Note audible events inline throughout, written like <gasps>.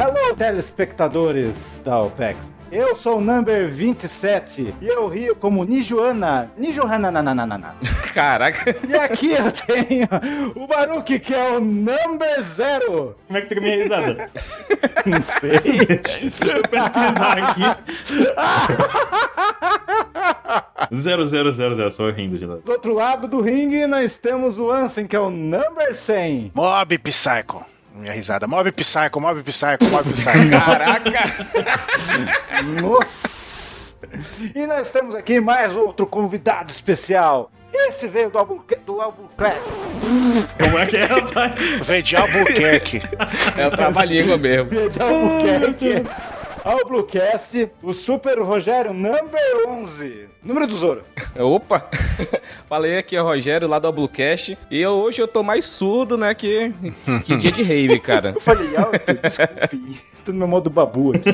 Alô, telespectadores da OPEX. Eu sou o number 27 e eu rio como Nijuana. Nijuana. <laughs> Caraca. E aqui eu tenho o Baruque, que é o number zero. Como é que fica a minha risada? Não sei. Deixa eu pesquisar aqui. <laughs> 0000, só eu rindo de lá. Do outro lado do ringue, nós temos o Ansem, que é o number 100. Mob Psycho. Minha risada. Mob Psycho, Mob Psycho, Mob Psycho. <laughs> Caraca. Nossa! E nós temos aqui mais outro convidado especial. Esse veio do Albuquerque. Do Albuquerque. Como é que é, rapaz? Veio de Albuquerque. É o trava-língua mesmo. Veio de Albuquerque. Ao Bluecast, o Super Rogério number 11. Número do Zoro. Opa! <laughs> Falei aqui, é o Rogério, lá do Bluecast. E eu, hoje eu tô mais surdo, né, que, que dia de rave, cara. <laughs> Eu falei alto, desculpe. Tô no meu modo babu aqui.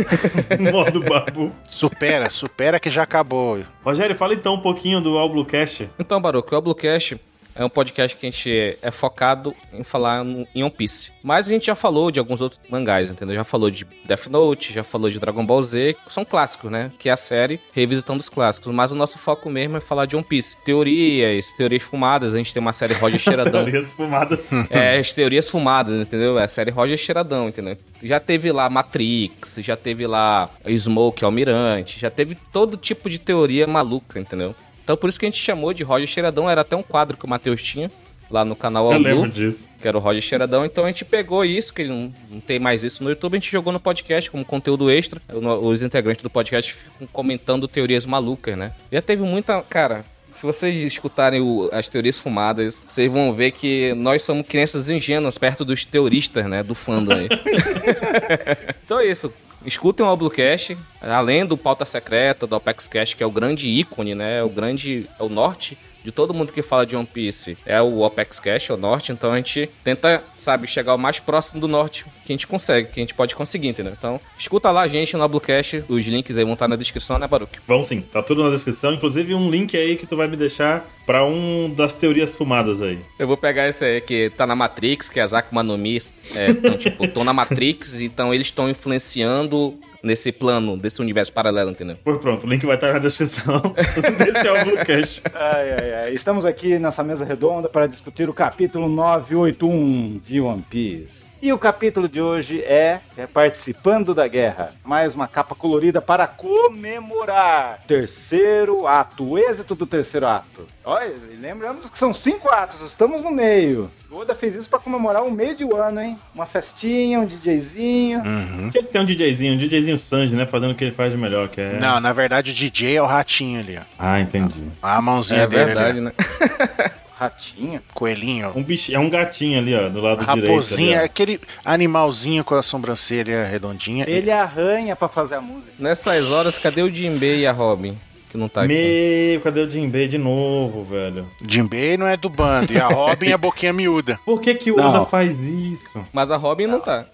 <laughs> Modo babu. Supera, supera que já acabou. Rogério, fala então um pouquinho do All Blue Cash. Então, Baruco, o Bluecast é um podcast que a gente é focado em falar em One Piece. Mas a gente já falou de alguns outros mangás, entendeu? Já falou de Death Note, já falou de Dragon Ball Z, que são clássicos, né? Que é a série revisitando os clássicos. Mas o nosso foco mesmo é falar de One Piece. Teorias, teorias fumadas. A gente tem uma série Roger <laughs> Cheiradão. Teorias fumadas. É, as teorias fumadas, entendeu? É a série Roger Cheiradão, entendeu? Já teve lá Matrix, já teve lá Smoke Almirante, já teve todo tipo de teoria maluca, entendeu? Então por isso que a gente chamou de Roger Cheiradão, era até um quadro que o Matheus tinha lá no canal Eu All lembro disso. que era o Roger Cheiradão, então a gente pegou isso, que não, não tem mais isso no YouTube, a gente jogou no podcast como conteúdo extra, os integrantes do podcast ficam comentando teorias malucas, né? Já teve muita, cara... Se vocês escutarem o- as teorias fumadas, vocês vão ver que nós somos crianças ingênuas perto dos teoristas, né? Do fandom aí. <laughs> então é isso. Escutem o Albucast, além do Pauta Secreta, do Apex Cash, que é o grande ícone, né? O grande. É o norte de todo mundo que fala de One Piece. É o Apex Cash, é o norte. Então a gente tenta, sabe, chegar o mais próximo do norte que a gente consegue, que a gente pode conseguir, entendeu? Então, escuta lá a gente no Albucast. Os links aí vão estar na descrição, né, Baruque? Vamos sim, tá tudo na descrição. Inclusive um link aí que tu vai me deixar pra um das teorias fumadas aí. Eu vou pegar esse aí que tá na Matrix, que é as Akuma no Mi. É, então, tipo, estão na Matrix, <laughs> então eles estão influenciando nesse plano, desse universo paralelo, entendeu? Pois pronto, o link vai estar na descrição <laughs> desse Blue Cash. Ai, ai, ai. Estamos aqui nessa mesa redonda para discutir o capítulo 981 de One Piece. E o capítulo de hoje é, é Participando da Guerra. Mais uma capa colorida para comemorar o terceiro ato, o êxito do terceiro ato. Olha, lembramos que são cinco atos, estamos no meio. O Oda fez isso para comemorar o meio de um ano, hein? Uma festinha, um DJzinho. Uhum. Tinha que ter um DJzinho, um DJzinho Sanji, né? Fazendo o que ele faz de melhor, que é. Não, na verdade o DJ é o ratinho ali, ó. Ah, entendi. A mãozinha É dele verdade, ali. né? <laughs> Ratinho. Coelhinho. Um bicho, é um gatinho ali, ó, do lado direito. Raposinha, ó. aquele animalzinho com a sobrancelha redondinha. Ele arranha para fazer a música. Nessas horas, cadê o Jinbei e a Robin? Que não tá aqui. Meu, cadê o Jinbei de novo, velho? Jinbei não é do bando. E a Robin é boquinha miúda. Por que que o Não. Oda faz isso? Mas a Robin não tá.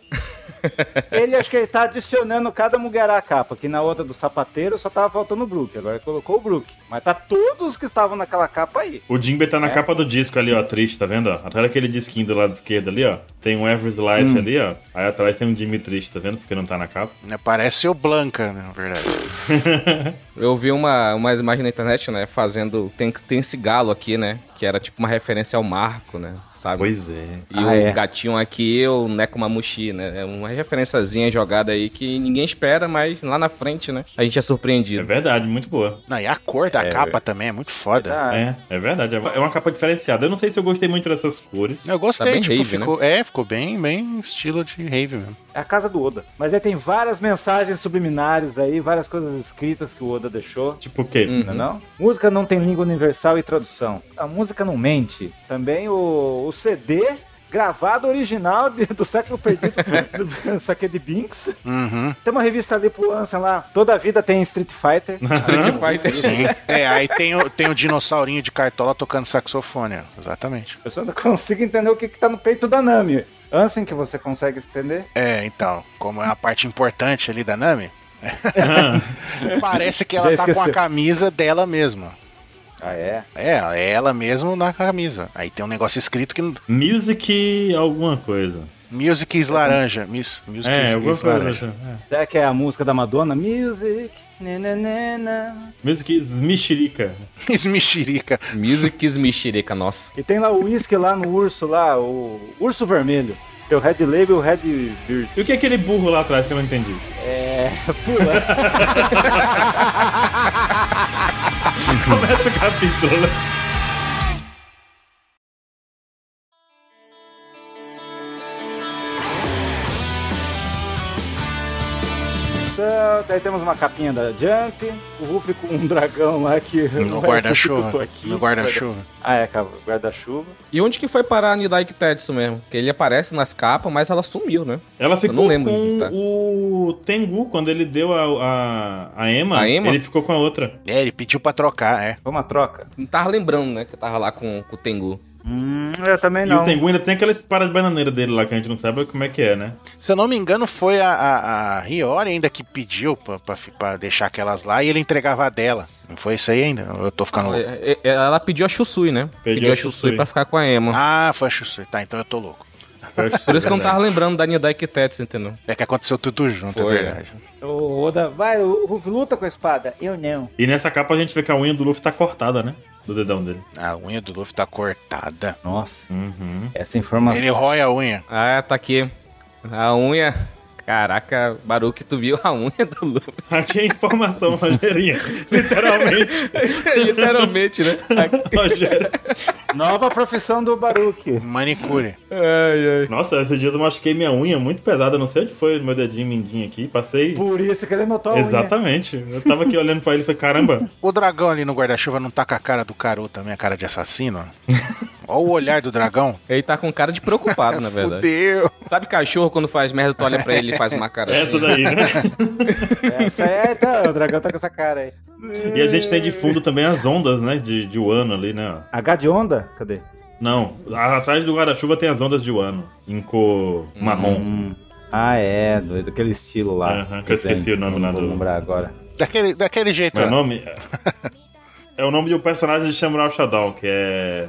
Ele acho que ele tá adicionando cada mulher à capa, que na outra do sapateiro só tava faltando o Brook. Agora ele colocou o Brook. Mas tá todos que estavam naquela capa aí. O Jinbei tá na capa do disco ali, ó, triste, tá vendo? Atrás daquele disquinho do lado esquerdo ali, ó. Tem um Ever's Life Hum. ali, ó. Aí atrás tem um Jimmy triste, tá vendo? Porque não tá na capa. Né, Parece o Blanca, né, na verdade. <laughs> Eu vi uma, umas imagens na internet, né? Fazendo. Tem, tem esse galo aqui, né? Que era tipo uma referência ao Marco, né? Sabe? Pois é. E Ah, o é. gatinho aqui é o Nekomamushi, né? É uma referenciazinha jogada aí que ninguém espera, mas lá na frente, né? A gente é É surpreendido. verdade, muito boa. Não, e a cor da É, capa também é muito foda. Ah, É, é verdade. É uma capa diferenciada. Eu não sei se eu gostei muito dessas cores. Eu gostei, Tá bem tipo, rave, ficou, é, ficou bem, bem estilo de rave mesmo. É a casa do Oda. Mas aí tem várias mensagens subliminares aí, várias coisas escritas que o Oda deixou. Tipo o quê? Hum. Não, é não? Música não tem língua universal e tradução. A música não mente. Também o, o CD gravado original de- do século perdido <laughs> do Saque de Binks. Uhum. Tem uma revista ali pro Ansem lá. Toda a vida tem Street Fighter. Street Fighter. Sim. <laughs> É, aí tem o, tem o dinossaurinho de cartola tocando saxofone. Exatamente. Eu só não consigo entender o que, que tá no peito da Nami. Ansem, que você consegue entender? É, então, como é a parte importante ali da Nami, <laughs> parece que ela tá com a camisa dela mesma. Ah, é? É, é ela mesmo na camisa. Aí tem um negócio escrito que. não- Music alguma coisa. Music is laranja. Miss, music É, is, eu is gosto laranja. laranja. É. Será que é a música da Madonna? Music. nananana. Music is mexerica. Miss mexerica. Music mexerica, nossa. E tem lá o uísque lá no urso lá, o urso vermelho. Tem o Red Label e o Red Beard. E o que é aquele burro lá atrás que eu não entendi? É. Pula. <laughs> <laughs> 他们要去看病得了。Daí temos uma capinha da Jump, o Ruff com um dragão lá que. No <laughs> guarda-chuva. que eu tô aqui. No guarda-chuva. Ah, é, cara, guarda-chuva. E onde que foi parar a Nidaik Tetsu mesmo? Que ele aparece nas capas, mas ela sumiu, né? Ela ficou lembro com tá. o Tengu, quando ele deu a, a, a Emma, A Emma? ele ficou com a outra. É, ele pediu pra trocar, é. Foi uma troca. Não tava lembrando, né? Que eu tava lá com, com o Tengu. Hum, eu também E não. o Tengu ainda tem aquela espada de bananeira dele lá, que a gente não sabe como é que é, né? Se eu não me engano, foi a, a, a Hiyori ainda que pediu pra, pra, pra deixar aquelas lá e ele entregava a dela. Não foi isso aí ainda? Eu tô ficando louco. É, é, Ela pediu a Shusui, né? Pediu a a Shusui Shusui. pra ficar com a Emma. Ah, foi a Shusui. Tá, então eu tô louco. Por isso que eu não tava lembrando da Nidaik Tetsu, entendeu? É que aconteceu tudo junto, Foi, é verdade. O Oda, vai, o Ruff luta com a espada. Eu não. E nessa capa a gente vê que a unha do Luffy tá cortada, né? Do dedão dele. A unha do Luffy tá cortada. Nossa, Uhum. essa informação. Ele rói a unha. Ah, tá aqui. A unha. Caraca, Baruque, tu viu a unha do Luffy? <laughs> Aqui é informação, Rogerinho. <laughs> Literalmente. <laughs> Literalmente, né? Rogério. Nova profissão do Baruque. Manicure. Ai, ai. Nossa, esses dias eu machuquei minha unha muito pesada. Não sei onde foi o meu dedinho mindinho aqui. Passei. Por isso que ele notou a unha. Exatamente. Eu tava aqui olhando pra ele e falei, caramba. O dragão ali no guarda-chuva não tá com a cara do Karu também, a cara de assassino? Olha o olhar do dragão. Ele tá com cara de preocupado, na verdade. Fudeu. Sabe cachorro quando faz merda, tu olha pra ele e faz uma cara Essa assim? daí, né? Essa é, então, o dragão tá com essa cara aí. E a gente tem de fundo também as ondas, né? De, de Wano ali, né? H de onda? Cadê? Não, atrás do guarda-chuva tem as ondas de Wano. Em cor marrom. Hum. Ah, é, do, daquele estilo lá. Aham, que eu esqueci o nome Não lá vou lembrar agora. Daquele, daquele jeito. Meu ó. nome? É o nome de um personagem de Samurai Shadow, que é.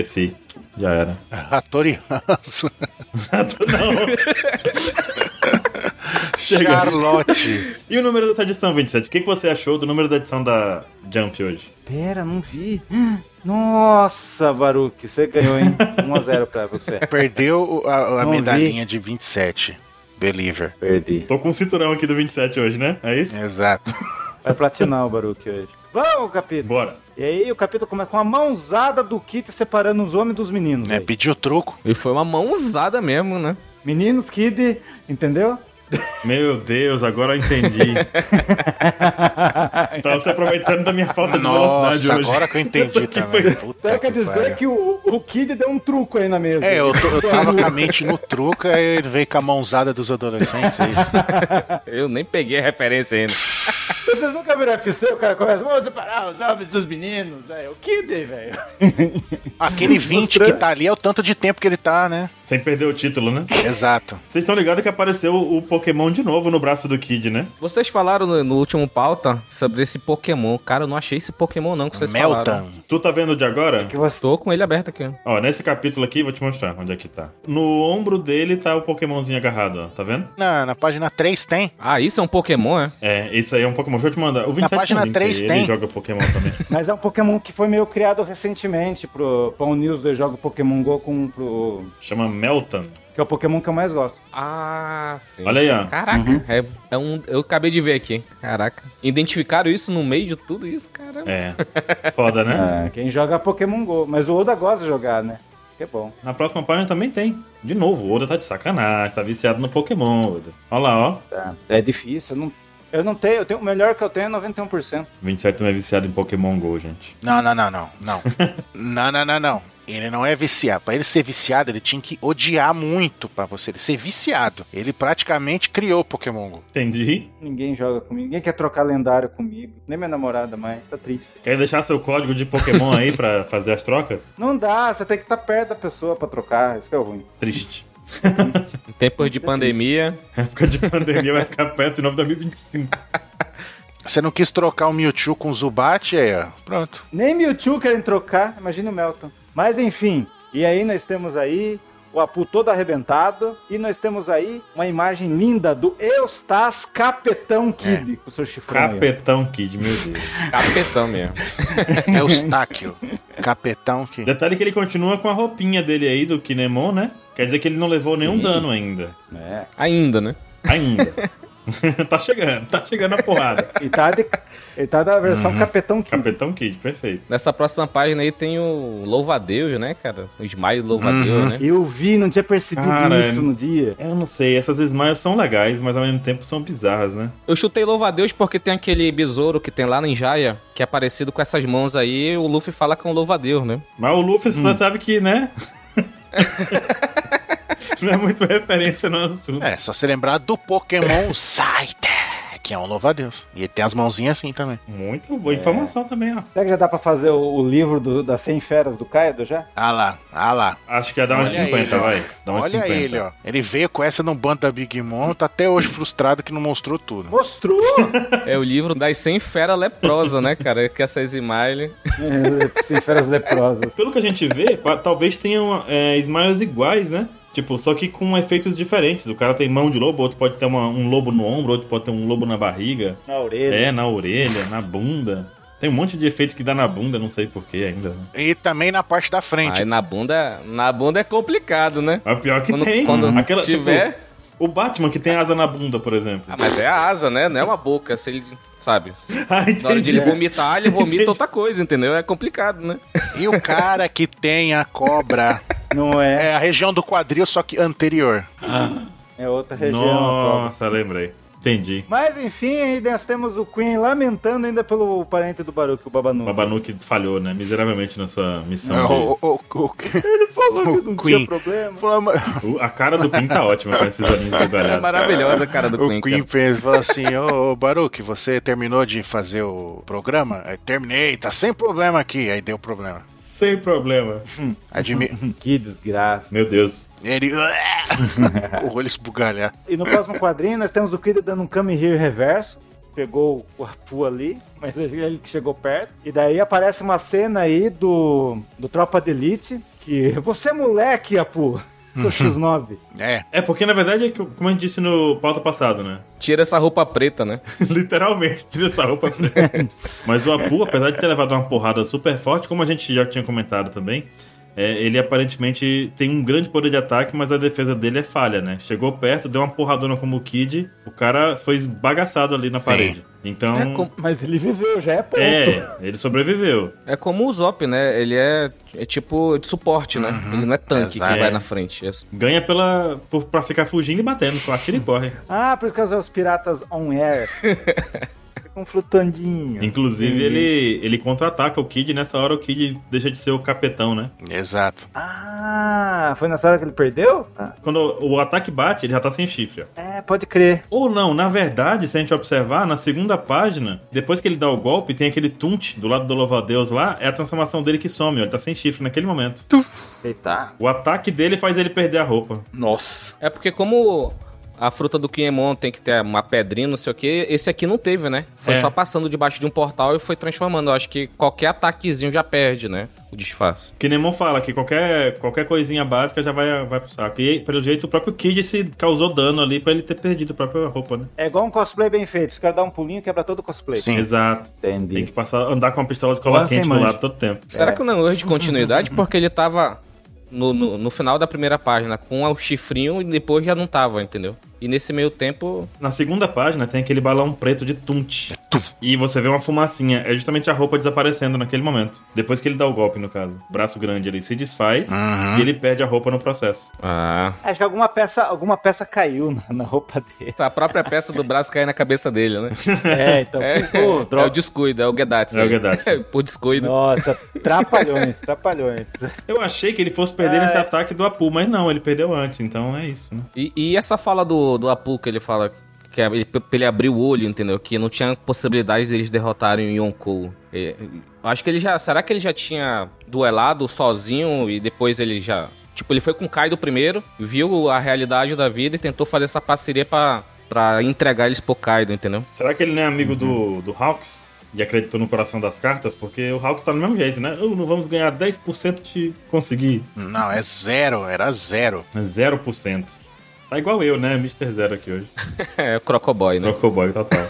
Esqueci. Já era. <laughs> Hattori Hanzo. <laughs> Não. Charlotte. <laughs> E o número dessa edição, 27? O que que você achou do número da edição da Jump hoje? Pera, não vi. <gasps> Nossa, Baruque, você ganhou, hein? 1x0 pra você. Perdeu o- a, a Não vi. medalhinha de 27. Believer. Perdi. Tô com um cinturão aqui do 27 hoje, né? É isso? Exato. Vai platinar o Baruque hoje. Vamos, capítulo. Bora. E aí o capítulo começa com a mãozada do Kit separando os homens dos meninos. É, pediu truco. E foi uma mão usada mesmo, né? Meninos, Kid, entendeu? Meu Deus, agora eu entendi. <laughs> Tava se aproveitando da minha falta de velocidade Nossa, hoje. agora que eu entendi <laughs> também. foi- Puta Então quer que dizer pariu. que o, o Kid deu um truco aí na mesa. É, eu, tô- eu tava com a mente no truco, aí ele veio com a mãozada dos adolescentes, é isso. <laughs> Eu nem peguei a referência ainda. Vocês nunca viram FC? O cara começa, vamos separar os homens dos meninos. É, o Kid, velho. <laughs> Aquele 20 que tá ali é o tanto de tempo que ele tá, né? Sem perder o título, né? Exato. Vocês estão ligados que apareceu o Pokémon de novo no braço do Kid, né? Vocês falaram no, no último pauta sobre esse Pokémon. Cara, eu não achei esse Pokémon não que vocês falaram. Meltan. Tu tá vendo o de agora? Que você... Tô com ele aberto aqui. ó. Nesse capítulo aqui, vou te mostrar onde é que tá. No ombro dele tá o Pokémonzinho agarrado, ó. Tá vendo? Na, na página 3 tem. Ah, isso é um Pokémon, é? É, esse aí é um Pokémon. Deixa eu te mandar. O 27 página tem um link 3 aí, tem. Ele joga Pokémon também. <laughs> Mas é um Pokémon que foi meio criado recentemente pro, pra unir os dois jogos Pokémon GO com pro... Chama Meltan. Que é o Pokémon que eu mais gosto. Ah, sim. Olha aí, ó. Caraca, Uhum. é, é um. Eu acabei de ver aqui. Caraca. Identificaram isso no meio de tudo isso, caramba. É. Foda, né? <laughs> É, quem joga Pokémon GO. Mas o Oda gosta de jogar, né? Que é bom. Na próxima página também tem. De novo, o Oda tá de sacanagem, tá viciado no Pokémon, Oda. Olha lá, ó. Tá. É difícil. Eu não, eu não tenho. Eu tenho, o melhor que eu tenho é 91%. 27 também é viciado em Pokémon GO, gente. Não, não, não, não. Não. <laughs> não, não, não, não. Ele não é viciado. Pra ele ser viciado, ele tinha que odiar muito pra você ele ser viciado. Ele praticamente criou Pokémon Go. Entendi. Ninguém joga comigo. Ninguém quer trocar lendário comigo. Nem minha namorada mais. Tá triste. Quer deixar seu código de Pokémon aí pra fazer as trocas? Não dá. Você tem que estar perto da pessoa pra trocar. Isso que é ruim. Triste. Em <laughs> tempos de pandemia. Época de pandemia vai ficar perto de novo 2025. <laughs> Você não quis trocar o Mewtwo com o Zubat, aí, ó. Pronto. Nem Mewtwo querem trocar. Imagina o Melton. Mas enfim. E aí nós temos aí o Apu todo arrebentado. E nós temos aí uma imagem linda do Eustas Capetão Kid, com o seu chifrão. aí. Capetão Kid, meu Deus. <laughs> Capetão mesmo. É Eustáquio. Capetão que. Detalhe que ele continua com a roupinha dele aí do Kinemon, né? Quer dizer que ele não levou nenhum dano ainda. É. Ainda, né? Ainda. <laughs> <laughs> tá chegando, tá chegando a porrada. <laughs> E tá, de- ele tá da versão Uhum. Capetão Kid. Capetão Kid, perfeito. Nessa próxima página aí tem o Louvadeus, né, cara? O Smile Louvadeus, Uhum. né? Eu vi, não tinha percebido Cara, isso no dia. Eu não sei, essas smiles são legais, mas ao mesmo tempo são bizarras, né? Eu chutei Louvadeus porque tem aquele besouro que tem lá na Jaya, que é parecido com essas mãos aí, o Luffy fala que é um Louvadeus, né? Mas o Luffy, você sabe que, né? <laughs> <laughs> não é muito referência no assunto. É, só se lembrar do Pokémon <laughs> Saite, que é um louva-a-Deus. E ele tem as mãozinhas assim também. Muito boa informação também, ó. Será que já dá pra fazer o, o livro do- das 100 feras do Kaido já? Ah lá, ah lá. Acho que ia dar uns Olha 50, ele, ó. vai. Dá uns Olha 50. ele, ó. Ele veio com essa no bando da Big Mom, tá até hoje frustrado que não mostrou tudo. Mostrou! <laughs> É o livro das 100 fera leprosa, né, cara? Que essa Smile. É, 100 feras leprosas. Pelo que a gente vê, talvez tenham é, smiles iguais, né? Tipo, só que com efeitos diferentes. O cara tem mão de lobo, outro pode ter uma- um lobo no ombro, outro pode ter um lobo na barriga. Na orelha. É, na orelha, na bunda. Tem um monte de efeito que dá na bunda, não sei porquê ainda. né? E também na parte da frente. Aí na bunda, na bunda é complicado, né? Mas pior que Quando- tem. quando Aquela, tiver- tipo, o Batman que tem asa na bunda, por exemplo. Ah, mas é a asa, né? Não é uma boca, se ele, sabe? <laughs> Ah, Na hora de ele entendi. vomitar, ele vomita Entendi. outra coisa, entendeu? É complicado, né? E o cara que tem a cobra <laughs> Não é, é a região do quadril, só que anterior. é outra região. Nossa, lembrei. Entendi. Mas enfim, aí nós temos o Queen lamentando ainda pelo parente do Baruch, o O Babanu. Babanuki falhou, né? Miseravelmente na sua missão. de- O, o, o, o, Ele falou que não O Queen. tinha problema. O- A cara do Queen tá ótima com esses olhinhos <laughs> É bugalhados. maravilhosa a cara do o Queen, Queen cara. pensa, fala assim, ô, ô Baruque, você terminou de fazer o programa? Aí, terminei, tá sem problema aqui. Aí deu problema. Sem problema. Admi <laughs> Que desgraça. Meu Deus. Ele... <laughs> o olho esbugalhado. E no próximo quadrinho nós temos o Kid dando um Come Here reverso. Pegou o Apu ali, mas ele que chegou perto. E daí aparece uma cena aí do, do Tropa de Elite. Que <laughs> você é moleque, Apu. Seu <laughs> X9. É, É, porque na verdade, é que, como a gente disse no pauta passado, né? Tira essa roupa preta, né? Literalmente, tira essa roupa preta. Mas o Apu, apesar de ter levado uma porrada super forte, como a gente já tinha comentado também, é, ele aparentemente tem um grande poder de ataque, mas a defesa dele é falha, né? Chegou perto, deu uma porradona como o Kid, o cara foi esbagaçado ali na parede. Então, É, com- Mas ele viveu, já é ponto. é, ele sobreviveu. é como o Zop, né? Ele é, é tipo de suporte, né? Ele não é tanque exato. que vai É. na frente. É- Ganha pela, por, pra ficar fugindo e batendo, atira e corre. Ah, por isso que os piratas on air. <laughs> <laughs> Ficam flutuandinho. Inclusive, Entendi. ele, ele contra-ataca o Kid, nessa hora o Kid deixa de ser o capetão, né? exato. Ah, foi nessa hora que ele perdeu? Ah, Quando o ataque bate, ele já tá sem chifre. ó. é, pode crer. Ou não, na verdade, se a gente observar, na segunda página, depois que ele dá o golpe, tem aquele tunt do lado do louva-a-Deus lá, é a transformação dele que some, ó, ele tá sem chifre naquele momento. Eita. O ataque dele faz ele perder a roupa. Nossa. É porque como a fruta do Kinemon tem que ter uma pedrinha, não sei o que, esse aqui não teve, né? Foi É. só passando debaixo de um portal e foi transformando. Eu acho que qualquer ataquezinho já perde, né? O disfarce. Que Nemon fala que qualquer, qualquer coisinha básica já vai, vai pro saco. E, pelo jeito, o próprio Kid se causou dano ali pra ele ter perdido a própria roupa, né? É igual um cosplay bem feito. Os caras dão um pulinho e quebra todo o cosplay. Sim. Exato. Tem Entendi. que passar, andar com uma pistola de cola Quase quente do lado todo tempo. Será É. que não é um erro de continuidade? <laughs> Porque ele tava no, no, no final da primeira página com o chifrinho e depois já não tava, entendeu? E nesse meio tempo. Na segunda página tem aquele balão preto de tunt. E você vê uma fumacinha. É justamente a roupa desaparecendo naquele momento. Depois que ele dá o golpe, no caso. O braço grande ele se desfaz Uhum. e ele perde a roupa no processo. Ah. Acho que alguma peça, alguma peça caiu na, na roupa dele. A própria peça do braço cai na cabeça dele, né? <laughs> É, então. É, pô, é o descuido, é o Gedatsu. É o aí. Gedatsu. <laughs> Por descuido. Nossa, trapalhões, trapalhões. Eu achei que ele fosse perder É. nesse ataque do Apu, mas não, ele perdeu antes, então é isso, né? E, e essa fala do, do Apu que ele fala que é ele, pra ele abrir o olho, entendeu? Que não tinha possibilidade deles derrotarem o Yonkou. Eu acho que ele já. Será que ele já tinha duelado sozinho e depois ele já. Tipo, ele foi com o Kaido primeiro, viu a realidade da vida e tentou fazer essa parceria pra, pra entregar eles pro Kaido, entendeu? Será que ele não é amigo do, do Hawks? e acreditou no coração das cartas, porque o Hawks tá do mesmo jeito, né? Uh, não vamos ganhar 10% de conseguir. Não, é zero, era zero. É 0%. Tá igual eu, né? Mr. Zero aqui hoje. <laughs> É, o Crocoboy, né? Crocoboy total.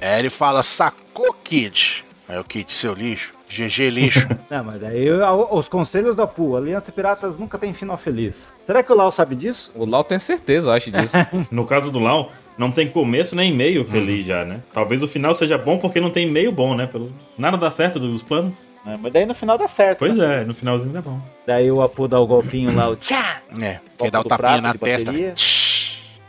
Aí <laughs> ele fala, sacou, Kid? Aí o Kid, seu lixo. GG lixo. <laughs> Não, mas daí o- os conselhos da PU, Aliança Piratas nunca tem final feliz. Será que o Lau sabe disso? O Lau tem certeza, eu acho disso. No caso do Lau, não tem começo nem meio feliz já, né? Talvez o final seja bom porque não tem meio bom, né? Pelo... Nada dá certo dos planos. É, mas daí no final dá certo. Pois né? é, no finalzinho dá bom. Daí o Apu dá o golpinho lá, o tchá! é, quer dar o tapinha na testa. bateria.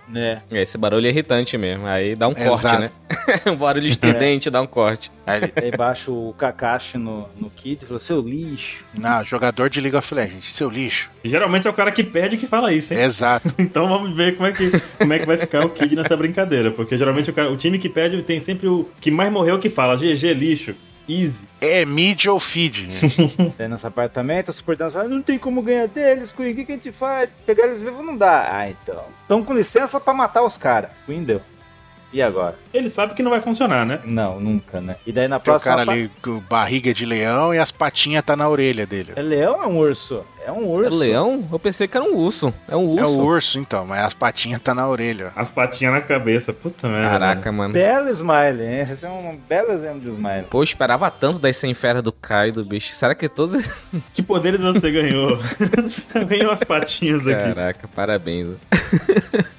Né? É, Esse barulho é irritante mesmo. Aí dá um corte, Exato. né? <laughs> um barulho estridente dá um corte. Aí ele, Daí baixa o Kakashi no, no Kid e falou, seu lixo. não, jogador de League of Legends, seu lixo. Geralmente é o cara que perde que fala isso, hein? Exato. <laughs> Então vamos ver como é que, como é que vai ficar o Kid nessa brincadeira. Porque geralmente o, cara- o time que perde tem sempre o que mais morreu que fala GG lixo, easy. É mid ou feed. <laughs> Daí nessa parte também, tá super dando, fala, não tem como ganhar deles, Queen, o que, que a gente faz? Pegar eles vivos não dá. Ah, então. Então com licença pra matar os caras. Queen deu. E agora? Ele sabe que não vai funcionar, né? Não, nunca, né? E daí na Tem o próxima cara pa- ali com barriga de leão e as patinhas tá na orelha dele. É leão ou é um urso? É um urso. É leão? Eu pensei que era um urso. É um É urso. o urso, então, mas as patinhas tá na orelha. ó. As patinhas na cabeça. Puta merda. Caraca, mano. Belo smile, hein? Esse é um belo exemplo de smile. Pô, eu esperava tanto sem fera do Kaido, bicho. Será que todos. <laughs> Que poderes você ganhou? <laughs> Ganhou as patinhas aqui. Caraca, parabéns.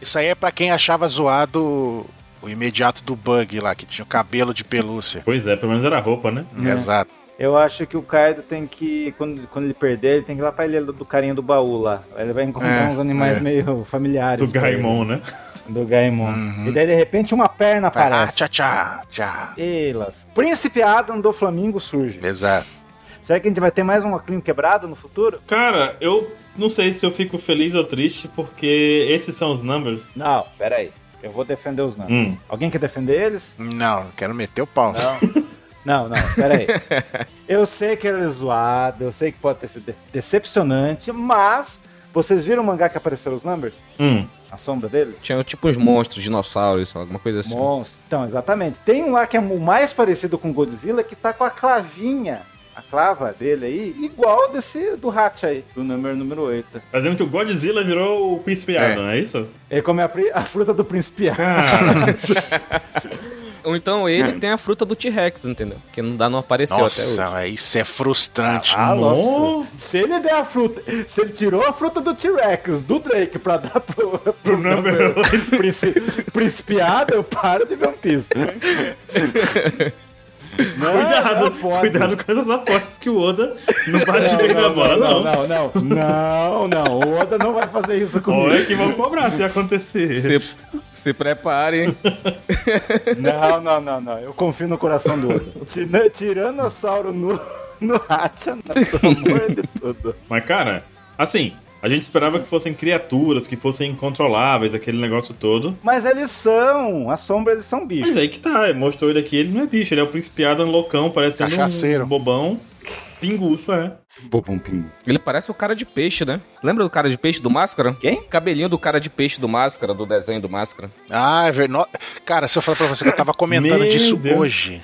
Isso aí é pra quem achava zoado o imediato do bug lá, que tinha o cabelo de pelúcia. Pois é, pelo menos era roupa, né? É. Exato. Eu acho que o Kaido tem que, quando, quando ele perder, ele tem que ir lá pra ilha do carinha do baú lá. Ele vai encontrar É, uns animais é. meio familiares. Do ele. Gaimon, né? Do Gaimon. Uhum. E daí, de repente, uma perna Ah, aparece. tchá, tchá, tchá. Elas. Príncipe Adam do Flamengo surge. Exato. Será que a gente vai ter mais um Oclinho quebrado no futuro? Cara, eu não sei se eu fico feliz ou triste, porque esses são os numbers. Não, pera aí. Eu vou defender os não. Hum. Alguém quer defender eles? Não, quero meter o pau. Não. Não, não, pera aí. <laughs> Eu sei que ele é zoado, eu sei que pode ter sido de- decepcionante, mas vocês viram o mangá que apareceram os numbers? Hum. A sombra deles? Tinha tipo uns monstros, dinossauros, alguma coisa assim. Monstro. Então, exatamente. Tem um lá que é o mais parecido com Godzilla, que tá com a clavinha, a clava dele aí, igual desse do Hatch aí, do número número 8. Tá dizendo que o Godzilla virou o Príncipe É. Adam, é isso? Ele come a, pri- a fruta do príncipe. <laughs> Ou então ele tem a fruta do T-Rex, entendeu? Que não dá, não apareceu até hoje. Nossa, isso é frustrante. Ah, nossa. Nossa. Se ele der a fruta, se ele tirou a fruta do T-Rex, do Drake, pra dar pro, <laughs> pro, número <laughs> príncipe, principiado, eu paro de ver um piso. Não, <laughs> cuidado, não pode. cuidado com essas apostas que o Oda não bate bem na bola, não, não. não, não, não, não, o Oda não vai fazer isso comigo. Olha que vão cobrar se acontecer. Se, se preparem. Não, não, não, não, eu confio no coração do Oda. Tira- Tiranossauro no, no Hacha, não, pelo amor de tudo. Mas, cara, assim, a gente esperava que fossem criaturas, que fossem incontroláveis, aquele negócio todo. Mas eles são, a sombra eles são bichos. Mas aí que tá, mostrou ele aqui, ele não é bicho, ele é o Príncipe Adam loucão, parecendo Cachaceiro. um bobão. Pinguço, é. Bobão pingo. Ele parece o cara de peixe, né? Lembra do cara de peixe do Máscara? Quem? Cabelinho do cara de peixe do Máscara, do desenho do Máscara. Ah, é verdade. Cara, se eu falar pra você que eu tava comentando disso Deus. hoje.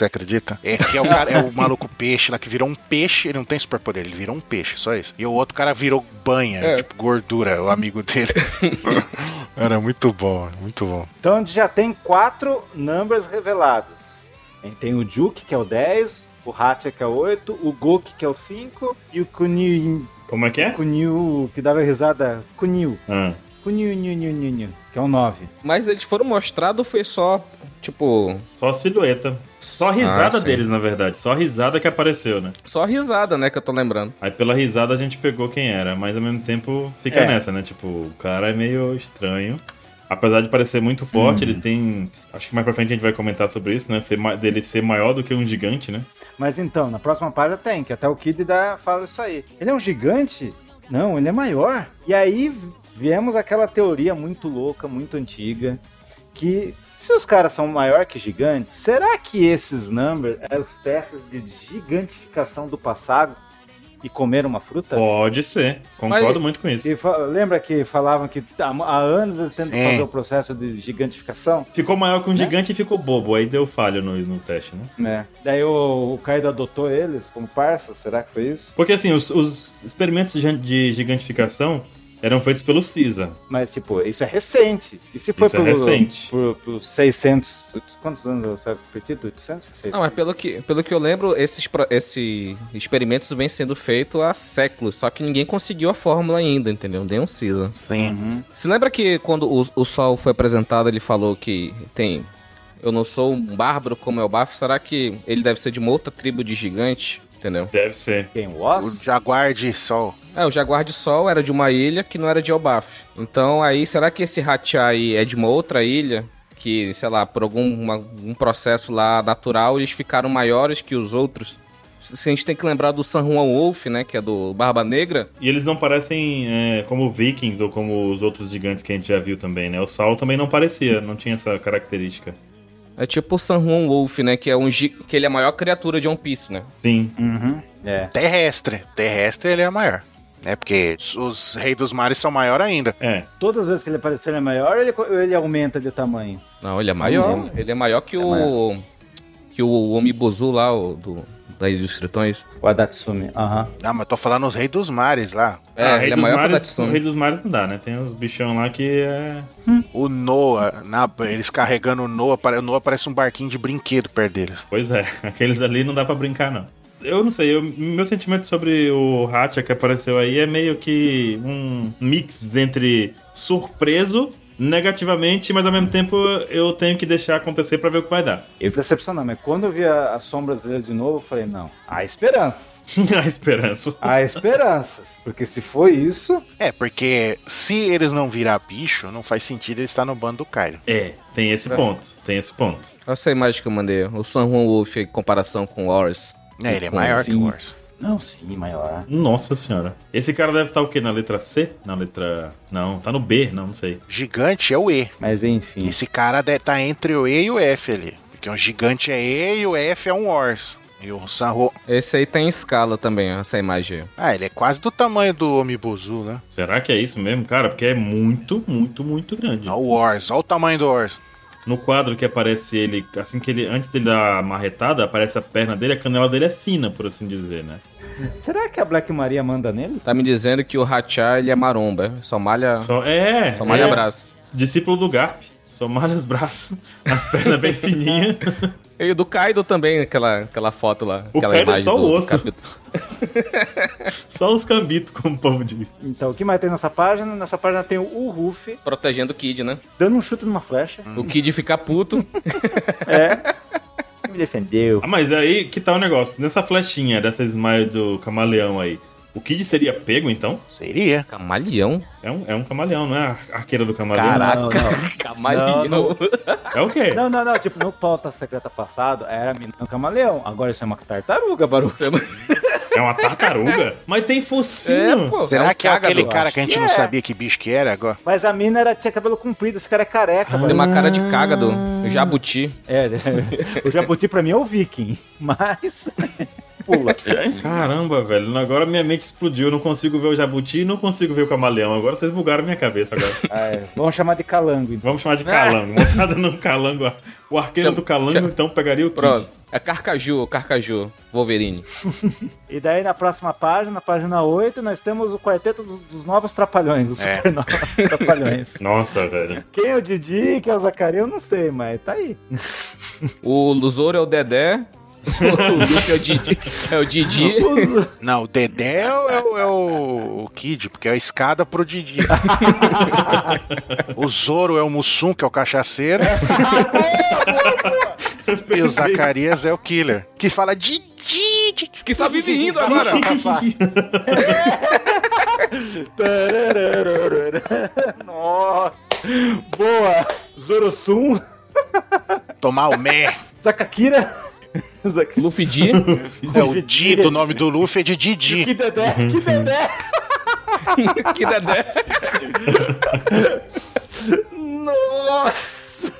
Você acredita? É que é o, cara, é o maluco peixe lá que virou um peixe, ele não tem superpoder, ele virou um peixe, só isso. E o outro cara virou banha, É. tipo gordura, o amigo dele. <laughs> Era muito bom, muito bom. Então a gente já tem quatro numbers revelados. A gente tem o Juke, que é o 10, o Hacha, que é o 8, o Goki, que é o 5, e o Kunio, Como é que é? Kunio que dava risada, Kunio. Ah. Kunio, nhu, nhu, nhu, nhu, que é o 9. Mas eles foram mostrados, foi só, tipo, Só a silhueta. Só a risada Ah, deles, na verdade. Só a risada que apareceu, né? só a risada, né, que eu tô lembrando. Aí pela risada a gente pegou quem era, mas ao mesmo tempo fica É. nessa, né? Tipo, o cara é meio estranho. Apesar de parecer muito forte, ele tem. Acho que mais pra frente a gente vai comentar sobre isso, né? Ser ma- dele ser maior do que um gigante, né? Mas então, na próxima página tem, que até o Kid dá, fala isso aí. Ele é um gigante? Não, ele é maior. E aí viemos aquela teoria muito louca, muito antiga, que se os caras são maior que gigantes, será que esses numbers eram os testes de gigantificação do passado? e comer uma fruta? Pode ser. Concordo Mas- muito com isso. E lembra que falavam que há, anos eles tentam Sim. fazer o processo de gigantificação? Ficou maior Né? que um gigante e ficou bobo. Aí deu falha no, no teste, né? né? Daí o, o Kaido adotou eles como parça, será que foi isso? Porque assim, os, os experimentos de de gigantificação eram feitos pelo CISA. Mas, tipo, isso é recente. E se foi Isso é pro, recente. Por, por 600... Quantos anos eu repetido? 800? 600? Não, mas pelo que, pelo que eu lembro, esses, esses experimentos vêm sendo feitos há séculos, só que ninguém conseguiu a fórmula ainda, entendeu? Nem um CISA. Sim. Se lembra que quando o, o Sol foi apresentado, ele falou que tem. Eu não sou um bárbaro como é o Baf, será que ele deve ser de uma outra tribo de gigante? Entendeu? Deve ser. Quem? O O? Jaguar de Sol. É, o Jaguar de Sol era de uma ilha que não era de Elbaf. Então aí, será que esse Hatia aí é de uma outra ilha? Que, sei lá, por algum uma- um processo lá natural, eles ficaram maiores que os outros? Se se a gente tem que lembrar do San Juan Wolf, né? Que é do Barba Negra. E eles não parecem é, como vikings ou como os outros gigantes que a gente já viu também, né? O Saulo também não parecia, não tinha essa característica. É tipo o San Juan Wolf, né? Que é um gi- que ele é a maior criatura de One Piece, né? Sim. Uhum. É. Terrestre. Terrestre ele é maior. Né? Porque os, reis dos mares são maior ainda. É. Todas as vezes que ele aparecer ele é maior, ele, ele aumenta de tamanho. Não, ele é maior. Ele é maior que É o. Que o Omibuzu lá, o do, da Ilha dos Tritões. O Adatsumi. Aham. Ah, mas eu tô falando os reis dos mares lá. É, Ah, ele Rei é dos o mares, o. Rei dos Mares não dá, né? Tem uns bichão lá que é. O Noah, na- eles carregando o Noah, o Noah parece um barquinho de brinquedo perto deles. Pois é, <laughs> aqueles ali não dá pra brincar, não. Eu não sei, eu- meu sentimento sobre o Hacha que apareceu aí é meio que um mix entre surpreso, negativamente, mas ao mesmo tempo eu tenho que deixar acontecer pra ver o que vai dar. Eu decepcionar, mas quando eu vi a- as sombras dele de novo, eu falei, não, há esperanças. <laughs> A esperança. Há esperanças. Porque se foi isso, É, porque se eles não virar bicho, não faz sentido ele estar no bando do Kaido. É, tem esse ponto, tem esse ponto. Olha essa imagem que eu mandei. O San Juan Wolf em comparação com o Horus. É, ele é maior que o Wars. Não, sim, maior. Nossa senhora. Esse cara deve estar o quê? Na letra C? Na letra. Não, tá no B, não, não sei. Gigante é o E. Mas enfim. Esse cara deve tá entre o E e o F ali. Porque o gigante é E e o F é um Wars. E o Sanro... Esse aí tem escala também, ó, essa imagem aí. Ah, ele é quase do tamanho do Omibuzu, né? Será que é isso mesmo, cara? Porque é muito, muito, muito grande. Olha o Wars, olha o tamanho do Wars. No quadro que aparece ele, assim que ele, antes dele dar a marretada, aparece a perna dele, a canela dele é fina, por assim dizer, né? Será que a Black Maria manda nele? Tá me dizendo que o Hacha, ele é maromba. Só malha, só, Só, é, malha é, braço. discípulo do Garp. Só malha os braços, <laughs> as pernas bem fininhas. E do Kaido também, aquela, aquela foto lá. O aquela Kaido é só o do- osso. <laughs> Só os cambitos, como o povo diz. Então, o que mais tem nessa página? Nessa página tem o Ruffy Protegendo o Kid, né? dando um chute numa flecha. O Kid fica puto. <laughs> É. Me defendeu. Ah, mas aí que tá o negócio. Nessa flechinha dessa smile do camaleão aí, o Kid seria pego então? Seria. Camaleão? É um, é um camaleão, não é a arqueira do camaleão? Caraca, não. <laughs> camaleão. Não, não. É o quê? Não, não, não. Tipo, no pauta secreta passado era um camaleão. Agora isso é uma tartaruga, Baru. <laughs> É uma tartaruga? Mas tem focinho. É, pô. Será é que é aquele cara acho que a gente que não é. sabia que bicho que era agora? Mas a mina era, tinha cabelo comprido, esse cara é careca, Tem Baru. uma cara de cágado. Jabuti. É, <laughs> o jabuti pra mim é o viking. Mas. Pula. <laughs> Caramba, velho. Agora minha mente explodiu. Eu não consigo ver o jabuti e não consigo ver o camaleão. Agora vocês bugaram minha cabeça agora. <laughs> Ah, é. Vamos chamar de calango, então. Vamos chamar de calango. Montada no calango. O arqueiro Chama- do calango, então, pegaria o Kid. Pronto. É Carcaju, Carcaju. Wolverine. <laughs> E daí na próxima página, na página 8, nós temos o quarteto dos, dos novos trapalhões, os É. super novos trapalhões. Nossa, velho. Quem é o Didi, quem é o Zacarias, eu não sei, mas tá aí. O Lusoro é o Dedé. <laughs> o Luffy é o Didi. É o Didi. Não, o Dedé é, o- é o- é o, Kid, porque é a escada pro Didi. o Zoro é o Mussum, que é o cachaceiro. e o Zacarias é o Killer, que fala Didi. Didi. Que só vive rindo agora. Nossa! Boa! Zorosum, Tomar o Mé. Zakakira. Luffy D. <laughs> É o Di do nome do Luffy é de Didi. Que dedé, que dedé! <laughs> que Dedé. Nossa!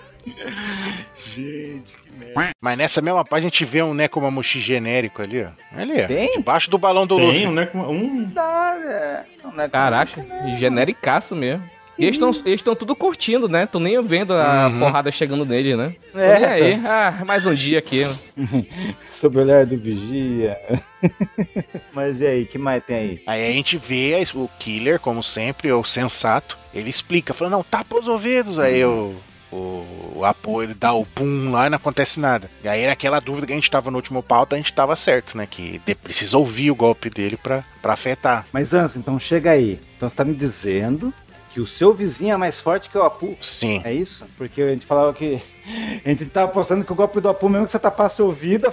Gente, que merda. Mas nessa mesma página a gente vê um Nekomamushi genérico ali, ó. Ali, ó. Tem? Debaixo do balão do Tem, Luffy. um, com Um, Dá, é. Não é Caraca, genericaço mesmo. E eles estão tudo curtindo, né? Tô nem vendo a Uhum. porrada chegando neles, né? Tô É, nem aí. Ah, mais um dia aqui. <laughs> Sob o olhar do vigia. <laughs> Mas e aí, que mais tem aí? Aí a gente vê o Killer, como sempre, o sensato. Ele explica, falando, não, tapa os ouvidos. Aí o, o, o Apo, ele dá o pum lá e não acontece nada. E aí aquela dúvida que a gente tava no último pauta, a gente tava certo, né? Que de- precisa ouvir o golpe dele pra, pra afetar. Mas Anson, então chega aí. Então você tá me dizendo que o seu vizinho é mais forte que o Apu. Sim. É isso? Porque a gente falava que. <laughs> A gente tava apostando que o golpe do Apu, mesmo que você tapasse o ouvido,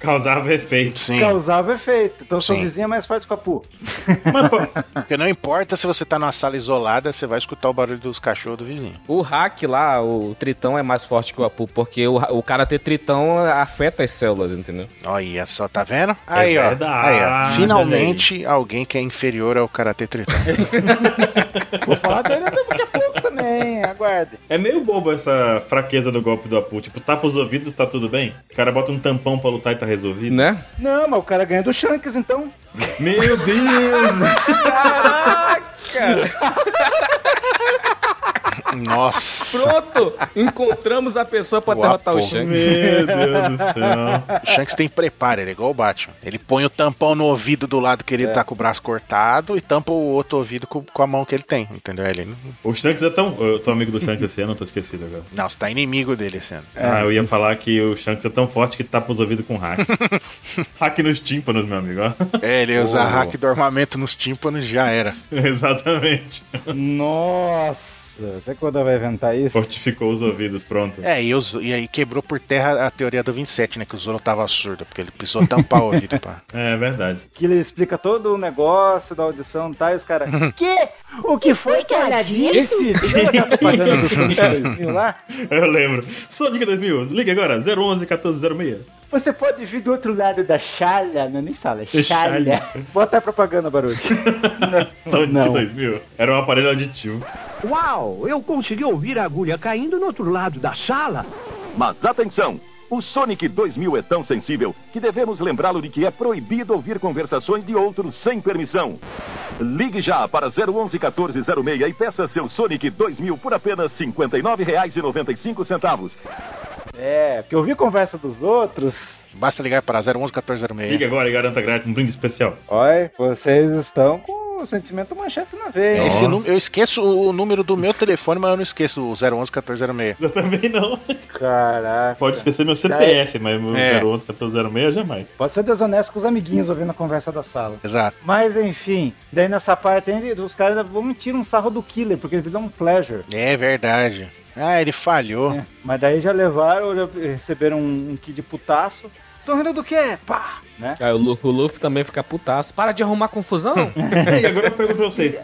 causava efeito. Sim. causava efeito. Então seu Sim. vizinho é mais forte que o Apu. <laughs> Mas, pô, Porque não importa se você tá numa sala isolada, você vai escutar o barulho dos cachorros do vizinho. O hack lá, o Tritão é mais forte que o Apu, porque o, o cara ter Tritão afeta as células, entendeu? Olha só, tá vendo? Aí, ó. verdade, Aí, ó. olha Finalmente alguém que é inferior ao Karate Tritão. <laughs> Vou falar dele daqui a pouco também, aguarde. é meio bobo essa fraqueza do golpe do Apu. Tipo, tapa os ouvidos e tá tudo bem. O cara bota um tampão pra lutar e tá resolvido. Né? Não, mas o cara ganha do Shanks, então. Meu Deus! <laughs> Nossa. Pronto! Encontramos a pessoa pra O derrotar o. Shanks. Meu Deus do céu. O Shanks tem preparo, ele é igual o Batman. Ele põe o tampão no ouvido do lado que ele É. tá com o braço cortado e tampa o outro ouvido com, com a mão que ele tem, entendeu? Ele O Shanks é tão. Eu tô amigo do Shanks esse ano, tô esquecido agora. não, você tá inimigo dele esse ano. Ah, eu ia falar que o Shanks é tão forte que tapa os ouvidos com hack. <laughs> hack nos tímpanos, meu amigo. É, ele usa Oh. hack do armamento nos tímpanos já era. <laughs> Exatamente. Nossa, até quando vai inventar isso? Fortificou os ouvidos, pronto. É, e, os- e aí quebrou por terra a teoria do 27, né? Que o Zoro tava surdo, porque ele precisou tampar o ouvido pra. <laughs> É verdade. Que ele explica todo o negócio da audição, tá? E os caras. que? O que foi que ela disse? Aquela propaganda do Sonic 2000 lá? <laughs> Eu lembro. Sonic 2000, liga agora, 011 1406. Você pode vir do outro lado da chalha, não é nem sala, é Chalha. chalha. <laughs> Bota a propaganda, barulho. <laughs> Sonic Não. 2000. Era um aparelho auditivo. Uau, eu consegui ouvir a agulha caindo no outro lado da sala. Mas atenção! O Sonic 2000 é tão sensível que devemos lembrá-lo de que é proibido ouvir conversações de outros sem permissão. Ligue já para 011 1406 e peça seu Sonic 2000 por apenas R$ 59,95. É, porque eu vi conversa dos outros. Basta ligar para 011 1406. Liga agora e garanta grátis um brinde especial. Olha, vocês estão com sentimento manchete na veia. hein? Esse eu esqueço o número do meu telefone, mas eu não esqueço o 011 1406. Eu também não. Caraca. Pode esquecer meu CPF, mas meu É. 011 1406 jamais. Pode ser desonesto com os amiguinhos ouvindo a conversa da sala. Exato. Mas enfim, daí nessa parte ainda, os caras ainda vão tirar um sarro do killer, porque ele dá um pleasure. É verdade. Ah, ele falhou. É, mas daí já levaram, já receberam um, um kit de putaço. Estão rindo do quê? Pá! Né? Aí o, Lu- o Luffy também fica putaço. Para de arrumar confusão. <laughs> e agora eu pergunto pra vocês.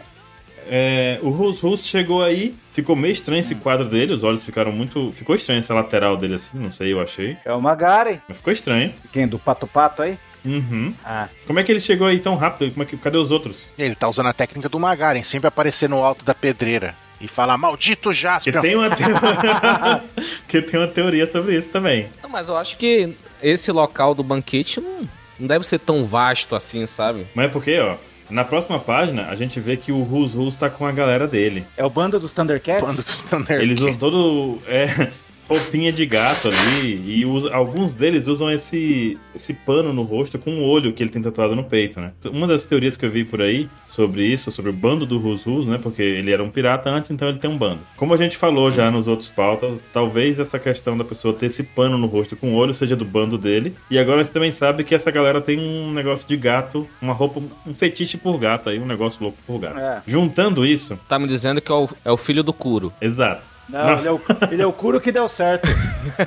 É, o Rus Rus chegou aí, ficou meio estranho esse quadro dele, os olhos ficaram muito. Ficou estranho essa lateral dele assim, não sei, eu achei. É o Magaren. Mas ficou estranho. Quem? Do Pato Pato aí? Uhum. Ah, Como é que ele chegou aí tão rápido? Como é que, cadê os outros? Ele tá usando a técnica do Magaren, sempre aparecer no alto da pedreira e falar maldito Porque Jaspion. tem uma teoria. <laughs> <laughs> Porque tem uma teoria sobre isso também. Não, mas eu acho que esse local do banquete não, não deve ser tão vasto assim, sabe? Mas é porque, ó, na próxima página a gente vê que o Rus Rus tá com a galera dele. é o bando dos Thundercats? Bando dos Thunder Eles usam todo. É, roupinha de gato ali. E usa- alguns deles usam esse, esse pano no rosto com o olho que ele tem tatuado no peito, né? Uma das teorias que eu vi por aí sobre isso, sobre o bando do Rus Rus, né? Porque ele era um pirata antes, então ele tem um bando. Como a gente falou já nos outros pautas, talvez essa questão da pessoa ter esse pano no rosto com o olho seja do bando dele. E agora a gente também sabe que essa galera tem um negócio de gato, uma roupa, um fetiche por gato aí, um negócio louco por gato. É. Juntando isso, Tá me dizendo que é o, é o filho do Kuro. exato. Não, Não. Ele, é o, ele é o Kuro que deu certo.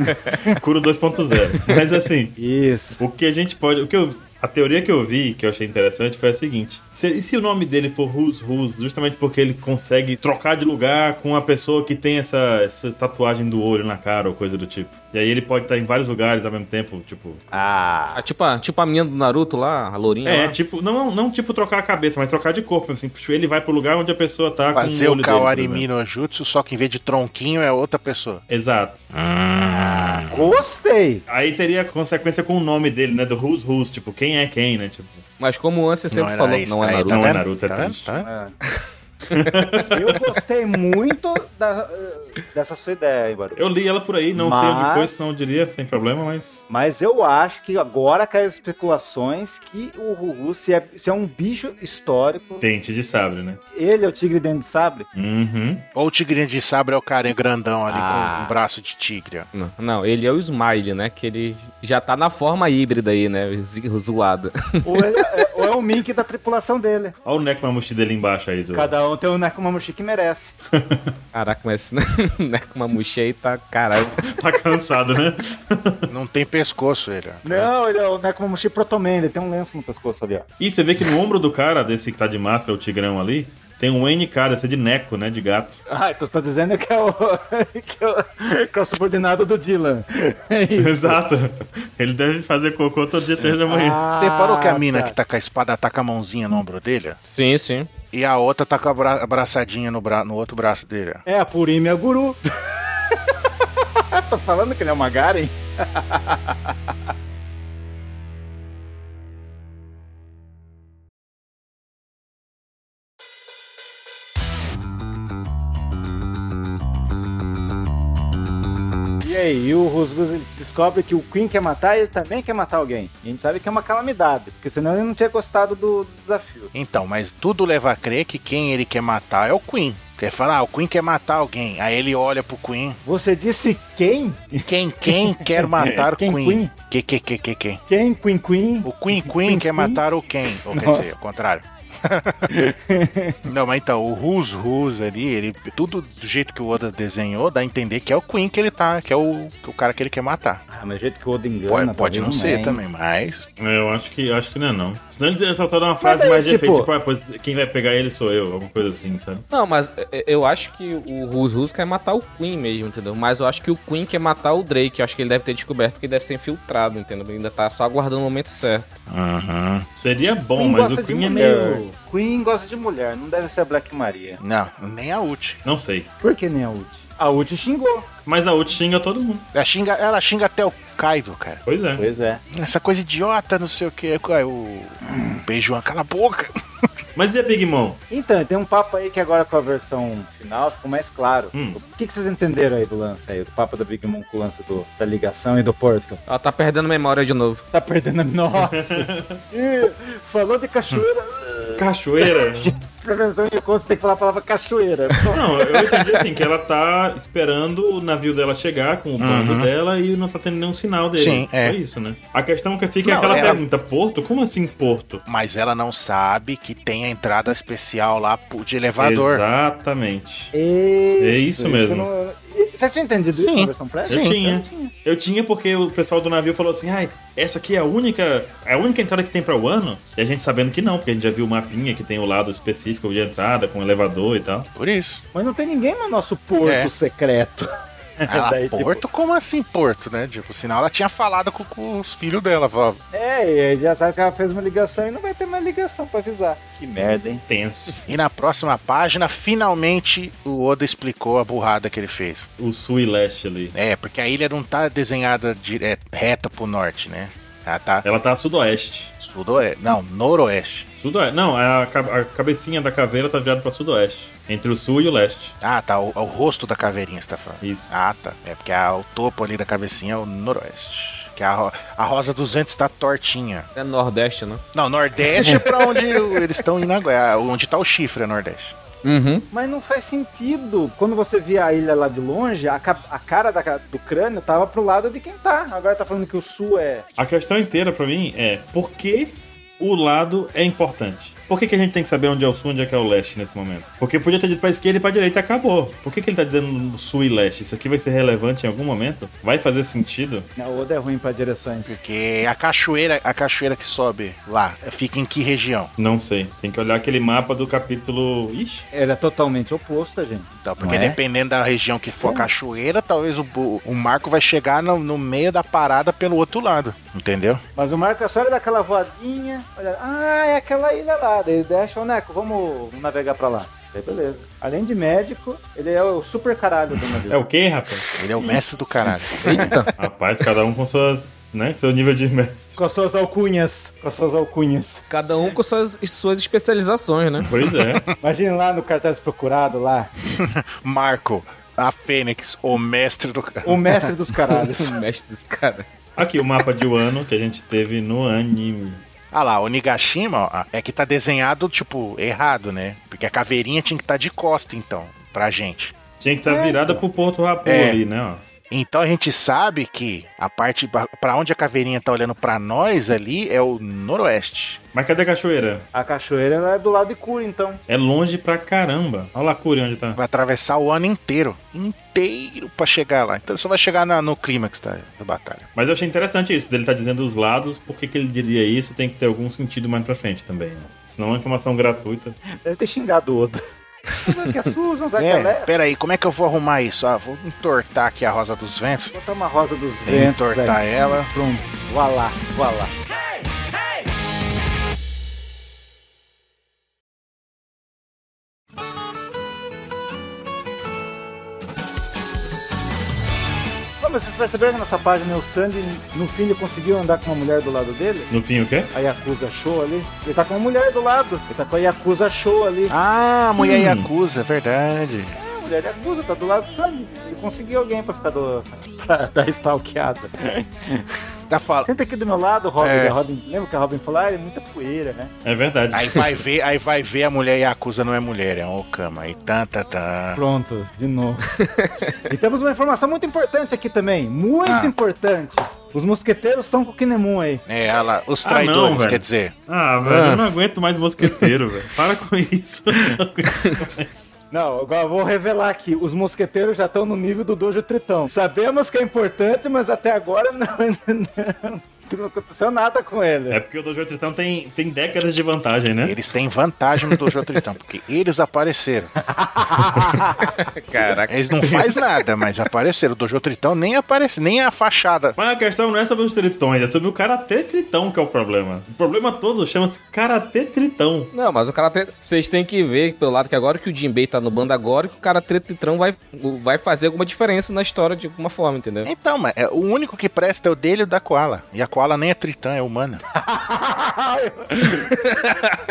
<laughs> Curo 2.0. Mas assim, Isso. o que a gente pode. O que eu, a teoria que eu vi, que eu achei interessante, foi a seguinte: Se- e se o nome dele for Who's Who's, justamente porque ele consegue trocar de lugar com a pessoa que tem essa, essa tatuagem do olho na cara ou coisa do tipo. E aí ele pode estar em vários lugares ao mesmo tempo, tipo. Ah, Ah, tipo, a, tipo a minha do Naruto lá, a lourinha É, lá. tipo, não, não tipo trocar a cabeça, mas trocar de corpo. Assim, puxa, ele vai pro lugar onde a pessoa tá Fazer com o o olho dele, por Kawarimi exemplo. no Jutsu, só que em vez de tronquinho é outra pessoa. Exato. gostei. Aí teria consequência com o nome dele, né? Do Who's Who's, tipo, quem é quem, né? Tipo, Mas como o Ansem sempre era falou, isso, não é Naruto. Não é? Naruto, é Tá. Tá vendo? Eu gostei muito da- dessa sua ideia, hein, Baru. eu li ela por aí, não sei onde Mas- foi, senão eu diria, sem problema, mas. Mas eu acho que agora caiu especulações que o Ruhu, se é, se é um bicho histórico, Dente de sabre, né? ele é o tigre dentro de sabre. Uhum. Ou o tigrinho de sabre é o cara grandão ali Ah. com um braço de tigre, ó. Não, não, ele é o Smile, né? Que ele já tá na forma híbrida aí, né? Zoado. ou, ele é, ou é o Mink da tripulação dele. Olha o Nekomamushi dele embaixo aí. Do... Cada um tem um Nekomamushi que merece. <laughs> Caraca, mas esse <laughs> Nekomamushi aí tá. Caralho. Tá cansado, né? <laughs> Não tem pescoço ele, ó. Não, ele é o Nekomamushi Protoman, ele tem um lenço no pescoço ali, ó. E você vê que no ombro do cara, desse que tá de máscara, o tigrão ali, tem um NK, deve ser de Neco, né? De gato. Ah, então você tá dizendo que é o, <laughs> que é o, que é o subordinado do Dylan. <laughs> É isso. Exato. Ele deve fazer cocô todo dia, três da manhã. Ah, Você reparou que a mina tá. que tá com a espada tá com a mãozinha no ombro dele? Sim, sim. E a outra tá com a bra- abraçadinha no, bra- no outro braço dele. É a Purime Guru. <laughs> Tô falando que ele é uma Garen? E aí, o Rusgus ele descobre que o Queen quer matar e ele também quer matar alguém. E a gente sabe que é uma calamidade, porque senão ele não tinha gostado do desafio. Então, mas tudo leva a crer que quem ele quer matar é o Queen. Quer falar, ah, o Queen quer matar alguém. Aí ele olha pro Queen. Você disse quem? Quem, quem quer <laughs> matar o Quem, Queen? Queen? Que, que, que, que, quem? Quem? Queen Queen? O Queen Queen Queen quer Queen? matar o quem? Ou quer Nossa. dizer, o contrário. <laughs> Não, mas então, o Rus Rus ali, ele, tudo do jeito que o Oda desenhou, dá a entender que é o Queen que ele tá, que é o, o cara que ele quer matar. Ah, mas o jeito que o Oda engana. Pode, pode não ser é, também, mas. É, Eu acho que, acho que não é não. Senão eles soltar uma frase daí, mais de tipo- efeito, tipo, ah, pois quem vai pegar ele sou eu, alguma coisa assim, sabe? Não, mas é, eu acho que o Rus Rus quer matar o Queen mesmo, entendeu? Mas eu acho que o Queen quer matar o Drake. Eu acho que ele deve ter descoberto que ele deve ser infiltrado, entendeu? Ele ainda tá só aguardando o momento certo. Uhum. Seria bom, Queen mas o Queen é mulher. meio... Queen gosta de mulher, não deve ser a Black Maria. Não, nem a Uchi. Não sei. Por que nem a Uchi? A Uchi xingou. Mas a Uchi xinga todo mundo. Ela xinga, ela xinga até o Kaido, cara. Pois é. Pois é. Essa coisa idiota, não sei o que. O Beijuan, cala a boca. Mas e a Big Mom? Então, tem um papo aí que agora com a versão final ficou mais claro. Hum. O que, que vocês entenderam aí do lance aí? Do papo da Big Mom com o lance do, da ligação e do porto? Ela tá perdendo memória de novo. Tá perdendo a... Nossa! <laughs> Ih, falou de cachoeira. Cachoeira? <laughs> Prevenção de encontro, você tem que falar a palavra cachoeira. Não, eu entendi assim, que ela tá esperando o navio dela chegar com o bando Uhum. dela e não tá tendo nenhum sinal dele. Sim, é. Foi isso, né? A questão que fica é Não, aquela ela- pergunta, Porto? Como assim Porto? Mas ela não sabe que tem a entrada especial lá de elevador. Exatamente. É isso mesmo. não- Você tinha entendido isso Sim. na versão prévia? Eu Sim. tinha. Eu tinha porque o pessoal do navio falou assim, ai, essa aqui é a única, é a única entrada que tem pra o ano. E a gente sabendo que não, porque a gente já viu o mapinha que tem o lado específico de entrada, com elevador e tal. Por isso. Mas não tem ninguém no nosso porto É. secreto. Ela, <laughs> Daí, tipo, Porto? Como assim Porto, né? Tipo, sinal ela tinha falado com, com os filhos dela. Falava, É, e aí já sabe que ela fez uma ligação e não vai ter mais ligação pra avisar. Que merda, hein? Tenso. E na próxima página, finalmente, o Oda explicou a burrada que ele fez. O sul e leste ali. É, porque a ilha não tá desenhada dire- reta pro norte, né? Ela tá Ela tá a sudoeste. sudoeste. Não, noroeste. Sudoeste. Não, a, ca- a cabecinha da caveira tá virada pra sudoeste. Entre o sul e o leste. Ah, tá. O, o rosto da caveirinha, você tá falando. Isso. Ah, tá. É porque a- o topo ali da cabecinha é o noroeste. Que a, a Rosa 200 tá tortinha. É Nordeste, né? Não, nordeste é pra onde eles estão indo agora. É Onde tá o chifre é nordeste. Uhum. Mas não faz sentido. Quando você via a ilha lá de longe, a, ca- a cara da do crânio tava pro lado de quem tá. Agora tá falando que o sul é. A questão inteira pra mim é por que o lado é importante. Por que, que a gente tem que saber onde é o sul e onde é que é o leste nesse momento? Porque podia ter dito pra esquerda e pra direita e acabou. Por que, que ele tá dizendo sul e leste? Isso aqui vai ser relevante em algum momento? Vai fazer sentido? Não, o Oda é ruim pra direções. Porque a cachoeira, a cachoeira que sobe lá, fica em que região? Não sei. Tem que olhar aquele mapa do capítulo. Ixi. Ele é totalmente oposto, gente. Então, porque é? dependendo da região que for a cachoeira, talvez o, o, o Marco vai chegar no, no meio da parada pelo outro lado. Entendeu? Mas o Marco é só ele dar aquela voadinha, olha, ah, é aquela ilha lá. Daí ele deixa, ô Neco, vamos navegar pra lá. Daí beleza. Além de médico, ele é o super caralho do navio. É o quê, rapaz? Ele é o mestre do caralho. Eita. Rapaz, cada um com suas. né? Seu nível de mestre. Com as suas alcunhas. Com as suas alcunhas. Cada um com suas, suas especializações, né? Pois é. Imagina lá no cartaz procurado lá. <laughs> Marco, a Fênix, o mestre do caralho. O mestre dos caralhos. <laughs> O mestre dos caras. Aqui o mapa de Wano que a gente teve no anime. Ah lá, o Nigashima ó, é que tá desenhado, tipo, errado, né? Porque a caveirinha tinha que estar de costa, então, pra gente. Tinha que estar virada pro Porto Rapu É. ali, né? Ó. Então a gente sabe que a parte pra onde a caveirinha tá olhando pra nós ali é o noroeste. Mas cadê a cachoeira? A cachoeira ela é do lado de Cura, então. É longe pra caramba. Olha lá, Curi, onde tá. Vai atravessar o ano inteiro, inteiro pra chegar lá. Então ele só vai chegar na- no clímax da, da batalha. Mas eu achei interessante isso, dele tá dizendo os lados, por que, que ele diria isso tem que ter algum sentido mais pra frente também, né? Senão é uma informação gratuita. Deve ter xingado o Oda. É Susan, Zé É, Calé? pera aí, como é que eu vou arrumar isso? Ah, vou entortar aqui a rosa dos ventos. Botar uma rosa dos ventos. Entortar velho. ela. Pronto. Voilá, voilá. Não, mas vocês perceberam que nessa página o Sandy, no fim, ele conseguiu andar com uma mulher do lado dele? No fim, o quê? A Yakuza Show ali. Ele tá com uma mulher do lado. Ele tá com a Yakuza Show ali. Ah, a mulher Hum. Yakuza, é verdade. A mulher Yakuza tá do lado do Sandy. Ele conseguiu alguém pra ficar do. <laughs> pra dar stalkeada. <laughs> Tá falando. Senta aqui do meu lado, Robin. É. A Robin lembra que a Robin falou? Ah, é muita poeira, né? É verdade. Aí vai ver, aí vai ver a mulher Yakuza não é mulher, é um Okama. Aí tan, tan, tan. Pronto, de novo. <laughs> e temos uma informação muito importante aqui também. Muito Ah. importante. Os mosqueteiros estão com o Kinemon aí. É, olha lá, os Ah, traidores, não, velho. quer dizer. Ah, velho, Ah. eu não aguento mais mosqueteiro, velho. Para com isso. Não, <laughs> <laughs> agora eu vou revelar aqui. Os mosqueteiros já estão no nível do Dojo Tritão. Sabemos que é importante, mas até agora <laughs> não, não, não aconteceu nada com ele. É porque o Dojo Tritão tem, tem décadas de vantagem, né? Eles têm vantagem no Dojo Tritão, porque eles apareceram. <laughs> Caraca. Eles não faz nada, mas apareceram. O Dojo Tritão nem aparece, nem a fachada. Mas a questão não é sobre os tritões, é sobre o Karatê Tritão que é o problema. O problema todo chama-se Karatê Tritão. Não, mas o cara tem. Vocês têm que ver pelo lado que agora que o Jinbei tá no bando agora, que o cara Tritrão vai, vai fazer alguma diferença na história de alguma forma, entendeu? Então, mas é, o único que presta é o dele e o da Koala. E a Koala nem é Tritã, é humana. <laughs>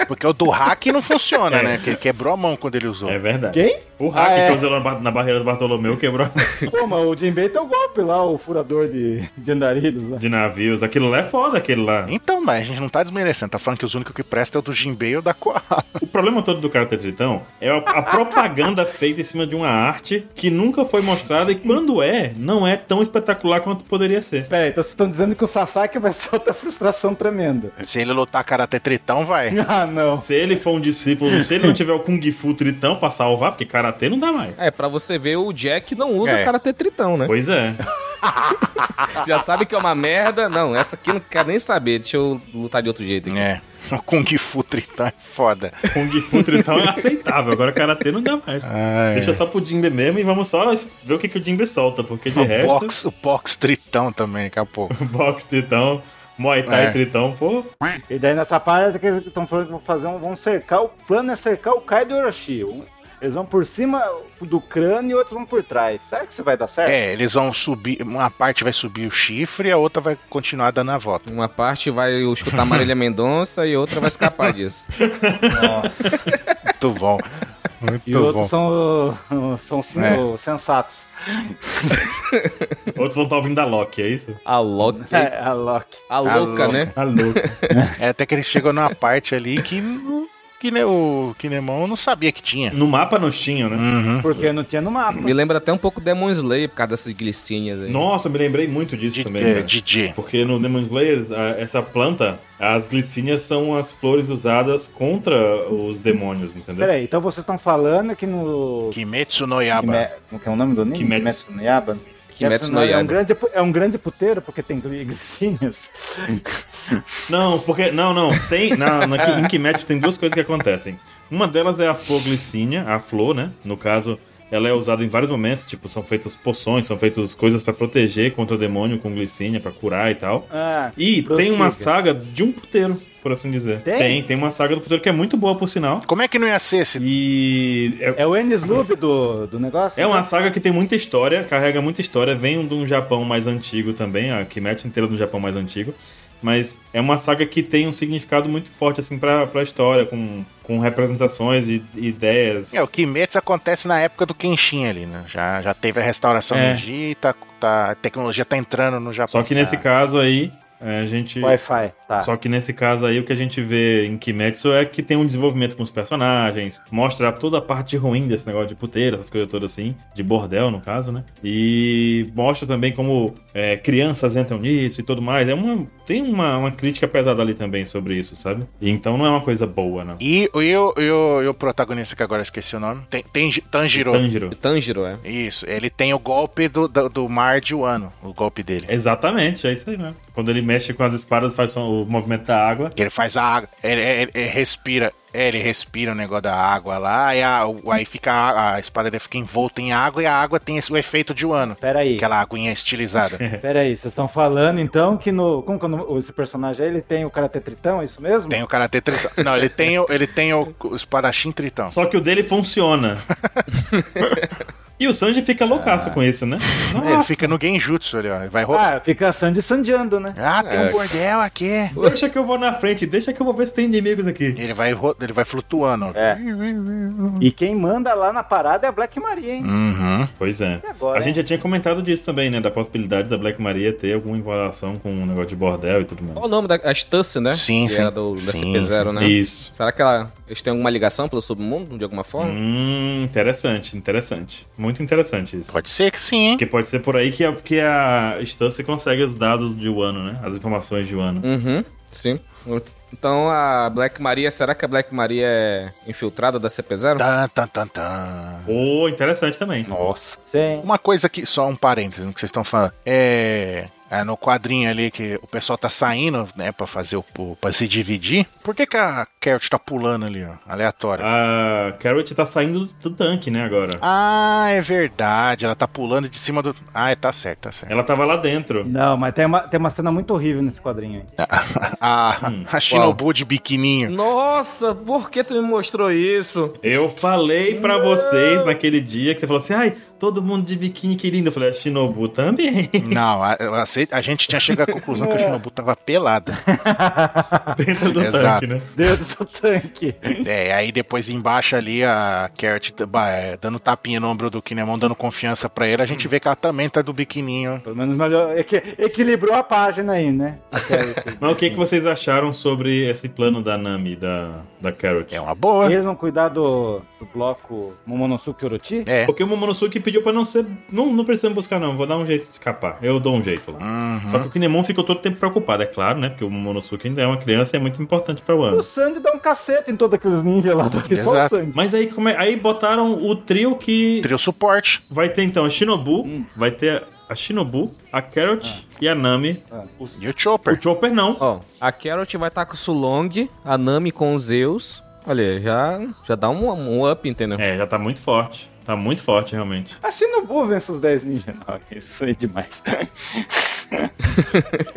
Porque o do hack não funciona, né? Porque ele quebrou a mão quando ele usou. É verdade. Quem? O hack Ah, é. que usou na, na barreira do Bartolomeu quebrou <laughs> Pô, mas o Jinbei tem o golpe lá, o furador de, de andarilhos lá. de navios. Aquilo lá é foda, aquele lá. Então, mas a gente não tá desmerecendo, tá falando que os únicos que prestam é o do Jinbei e o da Koala. O problema todo do Karate Tritão é a, a propaganda <laughs> feita em cima de uma arte que nunca foi mostrada e quando é, não é tão espetacular quanto poderia ser. Pera aí, então vocês estão dizendo que o Sasaki vai <laughs> ser outra frustração tremenda. Se ele lutar Karate Tritão, vai. <laughs> Ah, não. Se ele for um discípulo, se ele não tiver o Kung Fu Tritão pra salvar, porque Karatê não dá mais. É, pra você ver, o Jack não usa É. Karate Tritão, né? Pois é. <laughs> Já sabe que é uma merda. Não, essa aqui eu não quero nem saber. Deixa eu lutar de outro jeito aqui. É. O <laughs> Kung Fu Tritão é foda. Kung Fu Tritão é aceitável, agora Karatê não dá mais. Ai. Deixa só pro Jinbe mesmo e vamos só ver o que, que o Jinbe solta, porque de O resto, box, o box Tritão também, daqui a pouco. <laughs> box Tritão, Muay Thai É. Tritão, pô, E daí nessa parte que eles estão falando que vão fazer um, vão cercar, o plano é cercar o Kaido e o Orochi. Um- Eles vão por cima do crânio e outros vão por trás. Será que isso vai dar certo? É, eles vão subir, uma parte vai subir o chifre e a outra vai continuar dando a volta. Uma parte vai escutar Marília <laughs> Mendonça e outra vai escapar disso. Nossa. Muito bom. Muito E outros bom. são, <laughs> são sim, É. sensatos. outros vão estar ouvindo a Loki, é isso? A Loki. <laughs> É, a Loki. A louca, louca. né? A louca. É até que eles chegam numa parte ali que Kine, o Kinemon não sabia que tinha. No mapa não tinha, né? Uhum. Porque não tinha no mapa. Me lembra até um pouco Demon Slayer por causa dessas glicinhas aí. Nossa, eu me lembrei muito disso De, também. é. Porque no Demon Slayer, a- essa planta, as glicínias são as flores usadas contra os demônios, entendeu? Peraí, então vocês estão falando que no. Kimetsu no Yaba. Kime- Como que é o nome do anime? Kimetsu. no Yaba? Kimetsu no É um, grande, é um grande puteiro porque tem glicinhas. <laughs> Não, porque. Não, não. Tem. Na, na, em Kimetsu tem duas coisas que acontecem. Uma delas é a flor glicínia, a flor, né? No caso, ela é usada em vários momentos, tipo, são feitas poções, são feitas coisas pra proteger contra o demônio com glicínia, pra curar e tal. Ah, E tem uma prossiga. saga de um puteiro, por assim dizer. Tem? Tem, tem uma saga do puteiro que é muito boa, por sinal. Como é que não ia ser esse? E é, É o Ennis Lube do, do negócio? é uma saga que tem muita história, carrega muita história, vem de um Japão mais antigo também, a Kimetsu inteira do Japão mais antigo. Mas é uma saga que tem um significado muito forte, assim, pra, pra história, com, com representações e e ideias. É, o Kimetsu acontece na época do Kenshin ali, né? Já, já teve a restauração É. Meiji, tá, tá, a tecnologia tá entrando no Japão. Só que nesse Ah, caso aí, é, a gente. Wi-Fi, tá. Só que nesse caso aí, o que a gente vê em Kimetsu é que tem um desenvolvimento com os personagens, mostra toda a parte ruim desse negócio de puteira, essas coisas todas assim, de bordel no caso, né? E mostra também como é, crianças entram nisso e tudo mais. É uma, tem uma, uma crítica pesada ali também sobre isso, sabe? E então não é uma coisa boa, não. E, e, o, e, o, e o protagonista que agora esqueci o nome? Tem, tem Tanjiro. Tanjiro. Tanjiro, é. Isso, ele tem o golpe do, do, do mar de Wano, o golpe dele. Exatamente, é isso aí mesmo. Quando ele mexe com as espadas, faz o movimento da água. Ele faz a água, ele, ele- ele respira, ele respira o negócio da água lá, e a- o- aí fica a, a espada dele fica envolta em água e a água tem esse, o efeito de Wano. Peraí, Aquela aguinha estilizada. <laughs> peraí, vocês estão falando então que no. Como que esse personagem aí, ele tem o Karate Tritão, é isso mesmo? tem o Karate Tritão. Não, ele tem o, ele tem o, o espadachim Tritão. Só que o dele funciona. <laughs> e o Sanji fica loucaço com isso, né? <laughs> É, Ele fica no Genjutsu ali, ó. Vai ro- Ah, fica Sandy sandeando, né? Ah, tem um bordel aqui. Deixa que eu vou na frente, deixa que eu vou ver se tem inimigos aqui. Ele vai, ro- ele vai flutuando. ó. É. E quem manda lá na parada é a Black Maria, hein? Uhum. Pois é. Agora, a gente já tinha comentado disso também, né? Da possibilidade da Black Maria ter alguma involação com um negócio de bordel e tudo mais. Qual o nome da a Stussy, né? Sim, que sim. Era do, da Sim, CP0, né? Isso. Será que ela, eles têm alguma ligação pelo submundo, de alguma forma? Hum, interessante, interessante. Muito interessante isso. Pode ser que sim, hein? Porque pode ser por aí que a, que a Stance consegue os dados de Wano, né? As informações de Wano. Uhum, sim. Então a Black Maria, será que a Black Maria é infiltrada da CP0? Tan, tan, tan, tan. Oh, interessante também. Nossa. Sim. Uma coisa aqui, só um parênteses no que vocês estão falando. É. é, no quadrinho ali que o pessoal tá saindo, né, pra fazer o. pra se dividir. Por que, que a Carrot tá pulando ali, ó? Aleatório. A Carrot tá saindo do tanque, né, agora. Ah, é verdade. Ela tá pulando de cima do. Ah, é, tá certo, tá certo. Ela tava lá dentro. Não, mas tem uma, tem uma cena muito horrível nesse quadrinho aí. <laughs> <laughs> A, a Shinobu de biquininho. Nossa, por que tu me mostrou isso? Eu falei pra vocês naquele dia que você falou assim: ai, todo mundo de biquíni que lindo. Eu falei, a Shinobu também. Não, a, a- a gente tinha chegado à conclusão que a Shinobu tava pelada. <laughs> dentro do Exato. tanque, né? Deus do tanque. É, aí depois embaixo ali a Carrot é, dando tapinha no ombro do Kinemon, dando confiança pra ele, a gente vê que ela também tá do biquininho. Pelo menos melhor. equi- equilibrou a página aí, né? <laughs> Mas o que, que vocês acharam sobre esse plano da Nami, da, da Carrot? É uma boa. Eles vão cuidar do, do bloco Momonosuke Orochi? É. Porque o Momonosuke pediu pra não ser. Não, não precisamos buscar, não. Vou dar um jeito de escapar. Eu dou um jeito lá. Uhum. Só que o Kinemon ficou todo tempo preocupado, é claro, né? Porque o Momonosuke ainda é uma criança e é muito importante pra O Wano. Sandy dá um cacete em todos aqueles ninjas lá do que só o Exato. Sandy. Mas aí, como é- aí botaram o trio que. Trio suporte. Vai ter então a Shinobu, vai ter a Shinobu, a Carrot e a Nami. Ah, os- E o Chopper. O Chopper não. Ó, a Carrot vai estar com o Sulong, a Nami com os Zeus. Olha, já, já dá um, um up, entendeu? É, já tá muito forte. Tá muito forte, realmente. A Shinobu vence os 10 ninjas. Não, isso aí é demais. <laughs>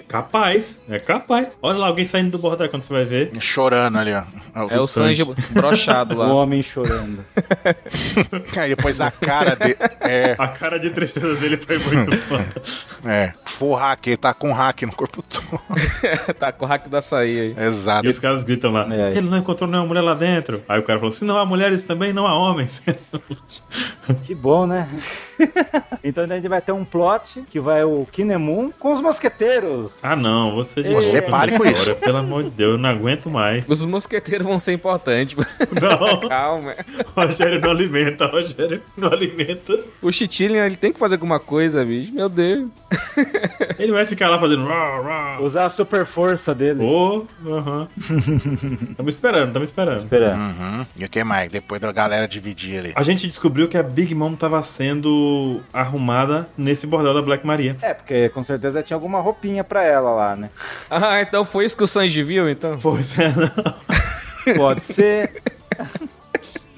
Capaz, é capaz. Olha lá, alguém saindo do bordel quando você vai ver. Chorando ali, ó. É o Sanji brochado o lá. homem chorando. <laughs> Aí depois a cara dele. É, A cara de tristeza dele foi muito foda. <laughs> é. Full hack, ele tá com hack no corpo todo. tá com o hack da açaí aí. Exato. E os caras gritam lá, É. ele não encontrou nenhuma mulher lá dentro. Aí o cara falou assim, não há mulheres também, não há homens. Que bom, né? <laughs> Então a gente vai ter um plot que vai o Kinemon com os mosqueteiros. Ah, não, você de Você pare com isso. Pelo amor de Deus, eu não aguento mais. Os mosqueteiros vão ser importantes. Não, <laughs> Calma. Rogério não alimenta, Rogério não alimenta. O Chitillion, ele tem que fazer alguma coisa, bicho. Meu Deus. <laughs> Ele vai ficar lá fazendo. Rá, rá. Usar a super força dele. Ô, aham. <laughs> Tamo esperando, tamo esperando. Espera. Uhum. E o que mais? Depois da galera dividir ali. A gente descobriu que a Big Mom tava sendo arrumada nesse bordel da Black Maria. É, porque com certeza tinha alguma roupinha pra ela lá, né? <laughs> Ah, então foi isso que o Sanji viu, então? Pois é, não. Pode ser.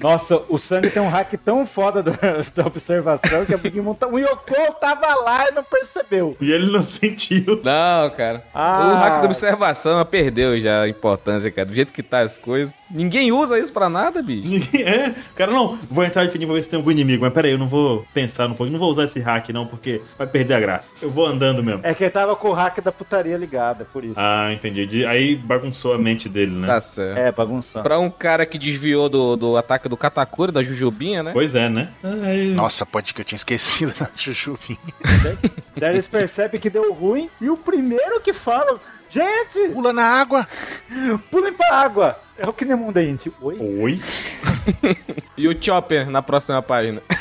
Nossa, o Sandy tem um hack tão foda do- <laughs> da observação que a Big Mom tá... O Yoko tava lá e não percebeu. E ele não sentiu. Não, cara. Ah. O hack da observação perdeu já a importância, cara. Do jeito que tá as coisas. Ninguém usa isso pra nada, bicho. Ninguém é. Cara, não, vou entrar de fininho, vou ver se tem algum inimigo. Mas peraí, eu não vou pensar no pouco. Não vou usar esse hack, não, porque vai perder a graça. Eu vou andando mesmo. É que ele tava com o hack da putaria ligado, por isso. Ah, entendi. De- Aí bagunçou a mente dele, né? Tá certo. É, bagunçando. Pra um cara que desviou do, do ataque do Katakuri, da Jujubinha, né? Pois é, né? Aí... Nossa, pode que eu tinha esquecido <laughs> da Jujubinha. <laughs> Daí eles percebem que deu ruim e o primeiro que fala... Gente, Pula na água! pulem pra água. É o Kinemon daí, gente. Oi? Oi? <laughs> E o Chopper na próxima página. <laughs>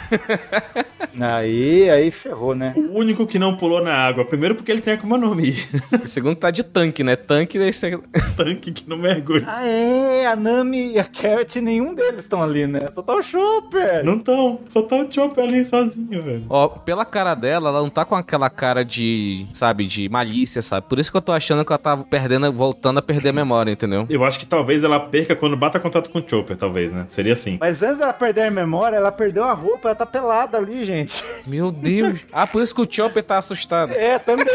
Aí, aí ferrou, né? O único que não pulou na água. Primeiro porque ele tem Akuma no Mi. O segundo tá de tanque, né? Tanque daí você... <laughs> Tanque que não mergulha. Ah, é, a Nami e a Carrot, nenhum deles estão ali, né? Só tá o Chopper. Não tão. Só tá o Chopper ali sozinho, velho. Ó, pela cara dela, ela não tá com aquela cara de, sabe, de malícia, sabe? Por isso que eu tô achando que ela tá perdendo, voltando a perder a memória, entendeu? Eu acho que talvez ela perca quando bata contato com o Chopper, talvez, né? Seria assim. Mas antes dela perder a memória, ela perdeu a roupa, ela tá pelada ali, gente. Meu Deus. Ah, por isso que o Chopper tá assustado. É, também.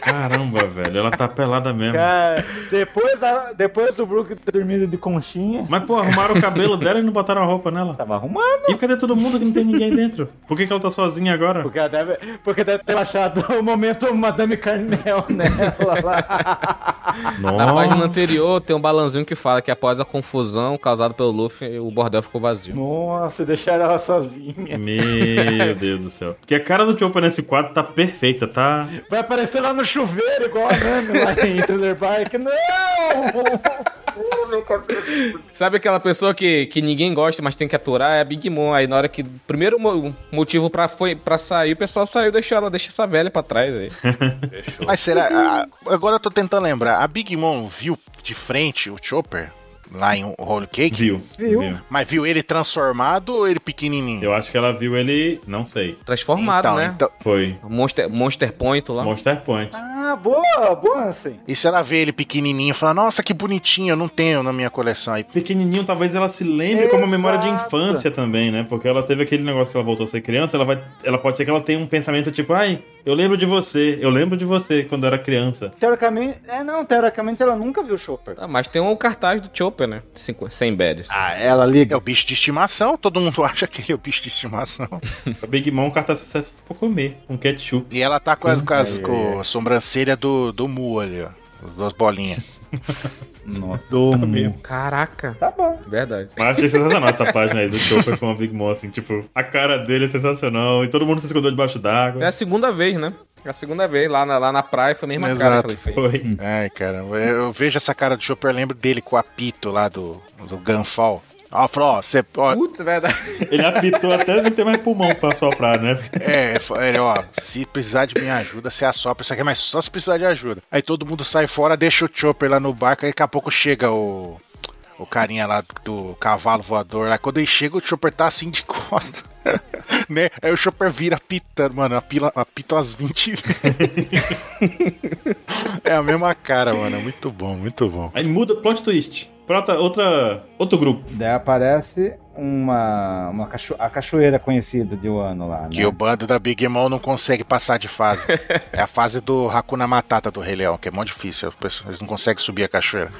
Caramba, velho. Ela tá pelada mesmo. Cara, depois, da, depois do Brook ter dormido de conchinha, Mas, pô, arrumaram o cabelo dela e não botaram a roupa nela. tava arrumando. E cadê todo mundo que não tem ninguém dentro? Por que, que ela tá sozinha agora? Porque, ela deve, porque deve ter achado o momento Madame Carnel nela lá. Na página Nossa. anterior tem um balãozinho que fala que após a confusão causada pelo Luffy, o bordel ficou vazio. Nossa, deixaram ela sozinha. Meu Deus do céu. Porque a cara do Chopper nesse quadro tá perfeita, tá? Vai aparecer lá no chuveiro, igual a Nami lá em Thriller Bark. Não! Sabe aquela pessoa que, que ninguém gosta, mas tem que aturar? É a Big Mom. Aí na hora que. Primeiro mo- motivo pra, foi, pra sair, o pessoal saiu, deixou ela, deixa essa velha pra trás aí. <laughs> Mas será. a- agora eu tô tentando lembrar. A Big Mom viu de frente o Chopper lá em Whole Cake? Viu? Viu? Mas viu ele transformado ou ele pequenininho? Eu acho que ela viu ele. Não sei. Transformado, então, né? então. Foi. Monster, Monster Point lá. Monster Point. Ah, boa, boa, assim. E se ela vê ele pequenininho e fala, nossa, que bonitinho, eu não tenho na minha coleção aí. Pequenininho, talvez ela se lembre como memória de Exato. infância também, né? Porque ela teve aquele negócio que ela voltou a ser criança, ela vai. Ela pode ser que ela tenha um pensamento tipo, ai, eu lembro de você, eu lembro de você quando eu era criança. Teoricamente, é não, teoricamente ela nunca viu o Chopper. Ah, mas tem um cartaz do Chopper, né? Cinco- 100 berries. Ah, ela É liga. o bicho de estimação, todo mundo <laughs> acha que ele é o bicho de estimação. A Big Mom carta sucesso pra comer, com ketchup. E ela tá com, as, com, as- com a sobrancelha do, do Mu ali, ó. As duas bolinhas. <laughs> Nossa, do mesmo. Caraca. Tá bom. Verdade. Mas achei sensacional essa <laughs> página aí do Chopper com a Big Mom, assim, tipo, a cara dele é sensacional e todo mundo se escondeu debaixo É d'água. a segunda vez, né? É a segunda vez, lá na, lá na praia, foi a mesma cara Exato. que ele fez. Foi. <laughs> Ai, cara, eu, eu vejo essa cara do Chopper, eu lembro dele com o apito lá do, do Gunfall. Ó, falou, ó, você. Ó, Putz, verdade. Ele apitou até não ter mais pulmão pra soprar, né? É, ele, ó, se precisar de minha ajuda, você assopra isso aqui, mas só se precisar de ajuda. Aí todo mundo sai fora, deixa o Chopper lá no barco, aí daqui a pouco chega o. O carinha lá do cavalo voador lá. Quando ele chega, o Chopper tá assim de <laughs> costa. <laughs> né? Aí o Chopper vira pitando, mano. Apila, apita umas 20 vezes. <laughs> é a mesma cara, mano. Muito bom, muito bom. Aí muda plot twist. Prota, outra, outro grupo. Daí aparece uma, uma cacho a cachoeira conhecida de Wano lá, né? Que o bando da Big Mom não consegue passar de fase. <laughs> é a fase do Hakuna Matata do Rei Leão, que é muito difícil. Eles não conseguem subir a cachoeira.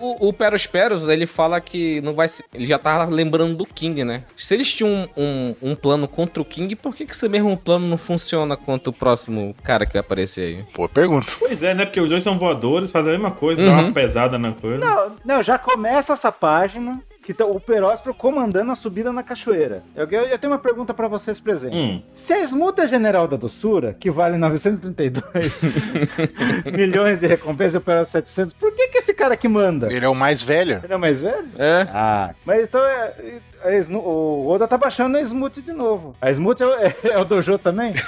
o, o, o Peros Peros, ele fala que não vai se- Ele já tava lembrando do King, né? Se eles tinham um, um, um plano contra o King, por que, que esse mesmo plano não funciona contra o próximo cara que vai aparecer aí? Pô, pergunta. Pois é, né? Porque os dois são voadores, fazem a mesma coisa, dá uma pesada na coisa. Não, não, já começa essa página que que tá o Peróspero comandando a subida na cachoeira. Eu, eu, eu tenho uma pergunta pra vocês presentes. Hum, Se a Smuta General da Doçura, que vale 932 <laughs> milhões de recompensa e o Peróspero 700, por que que esse cara aqui manda? Ele é o mais velho. Ele é mais velho? É. Ah, mas então é, o Oda tá baixando a Smooth de novo. A Smooth é, o- é, é o Dojo também? <laughs>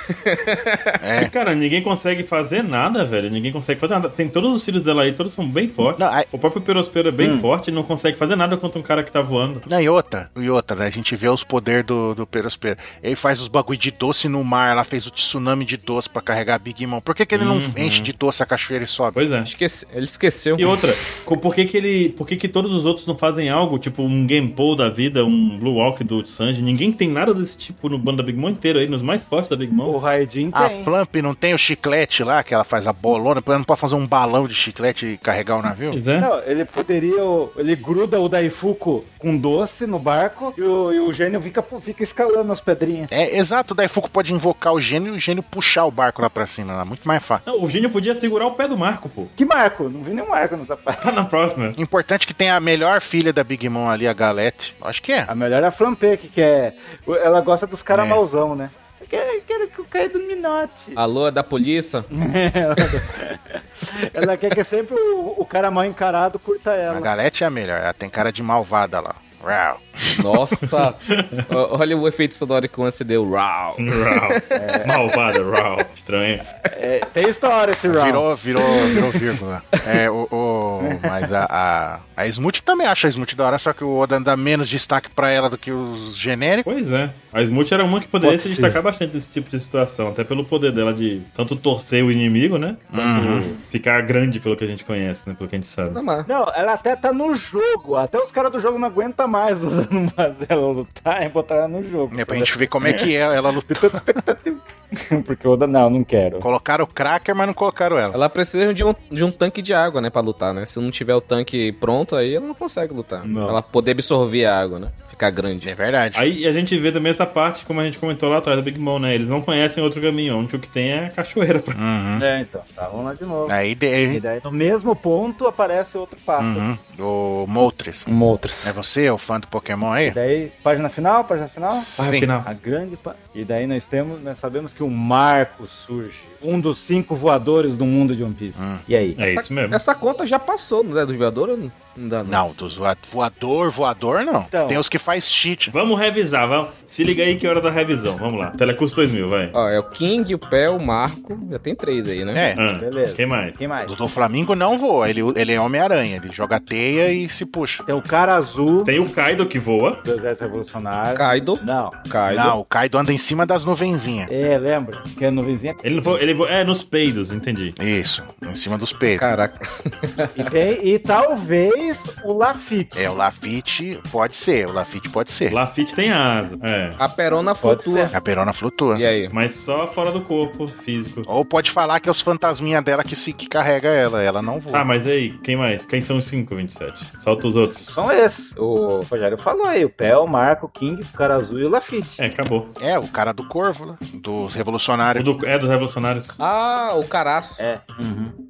É. E, cara, ninguém consegue fazer nada, velho. Ninguém consegue fazer nada. Tem todos os filhos dela aí, todos são bem fortes. Não, aí- O próprio Perospero é bem forte e não consegue fazer nada contra um cara que tá voando. Não, e outra, e outra, né? A gente vê os poderes do, do Perospero. Ele faz os bagulho de doce no mar, ela fez o tsunami de doce pra carregar a Big Mom. Por que, que ele não enche de doce a cachoeira e sobe? Pois é. Esquece, ele esqueceu. E outra, por que que ele. Por que que todos os outros não fazem algo, tipo um Game da vida, um Blue Walk do Sanji? Ninguém tem nada desse tipo no bando da Big Mom inteiro aí, nos mais fortes da Big Mom. O Raidin A tem. Flamp não tem o chiclete lá, que ela faz a bolona, ela não pode fazer um balão de chiclete e carregar o navio? Pois é. Não, ele poderia. Ele gruda o Daifuku com doce no barco e o, e o gênio fica, fica escalando as pedrinhas. É, exato, o Daifuku pode invocar o gênio e o gênio puxar o barco lá pra cima, lá, muito mais fácil. Não, o Gênio podia segurar o pé do Marco, pô. Que marco? Não vi nenhum marco nessa parte. Tá na próxima. Importante que tem a melhor filha da Big Mom ali, a Galete. Acho que é. A melhor é a Flampe, que é. Ela gosta dos caras É. mauzão, né? Eu quero, eu quero que eu caia do Minote. Alô, é da polícia? <laughs> ela quer que sempre o, o cara mal encarado curta A ela. Galete é a melhor, ela tem cara de malvada lá. Rau. Nossa! Olha o efeito sonoro que o Anse deu. Rau. Rau. Malvada, Rau. Estranho. É, tem história esse round. Virou, virou, virou vírgula. É, o, o- mas a, a, a Smooth também acha a Smooth da hora, só que o Oda dá menos destaque pra ela do que os genéricos. Pois é. A Smooth era uma que poderia Pode se ser. destacar bastante desse tipo de situação, até pelo poder dela de tanto torcer o inimigo, né? Quanto ficar grande pelo que a gente conhece, né? Pelo que a gente sabe. Não, ela até tá no jogo. Até os caras do jogo não aguentam mais não fazer ela lutar e botar ela no jogo. É pra gente ver como é que é ela expectativa. <laughs> Porque o Oda, não, não quero. Colocaram o Cracker, mas não colocaram ela. ela precisa de um, de um tanque de água, né, pra lutar, né? Se não tiver o tanque pronto, aí ela não consegue lutar. Não. Ela poder absorver a água, né? Ficar grande. É verdade. Aí a gente vê também essa parte, como a gente comentou lá atrás da Big Mom, né? Eles não conhecem outro caminho, o único que tem é a cachoeira. pra- Uhum. É, então. Tá, vamos lá de novo. Aí E de, daí, no mesmo ponto, aparece outro pássaro. uhum. o Moltres. Um outros. É você, o fã do Pokémon aí? E daí, página final, página final. Sim. Final. A grande pa... E daí nós temos, nós sabemos que o Marco surge. Um dos cinco voadores do mundo de One Piece. Hum. E aí? É isso mesmo. Essa conta já passou, não é? Do jogador ou não? Não dá, não. Não, dos voa- voador, voador não. Então. Tem os que faz cheat. Vamos revisar, vamos. Se liga aí que é hora da revisão. Vamos lá. Telecurso 2000, vai. Ó, é o King, o Pé, o Marco. Já tem três aí, né? É. Ah, Beleza. Quem mais? Quem mais? O do Flamengo não voa, ele, ele é Homem-Aranha, ele joga teia e se puxa. Tem o cara azul Tem o Kaido que voa. do Exército Revolucionário. Kaido. Não. Kaido. Não, o Kaido anda em cima das nuvenzinhas. É, lembra? Que é nuvenzinha. Ele voa, ele voa, é nos peidos, entendi. Isso, em cima dos peitos. Caraca. E, tem, e talvez o Lafitte. É, o Lafitte pode ser, o Lafitte pode ser. Lafitte tem asa. É. A Perona Pode flutua. ser. A perona flutua. E aí? Mas só fora do corpo, físico. Ou pode falar que é os fantasminha dela que se que carrega ela, ela não voa. Ah, mas aí, quem mais? Quem são os 5, 27? Solta os outros. São esses. O Rogério falou aí. O Pé, o Marco, o King, o cara azul e o Lafitte. É, acabou. É, o cara do Corvo, né? dos revolucionários. do- é dos revolucionários. Ah, o caraço. É.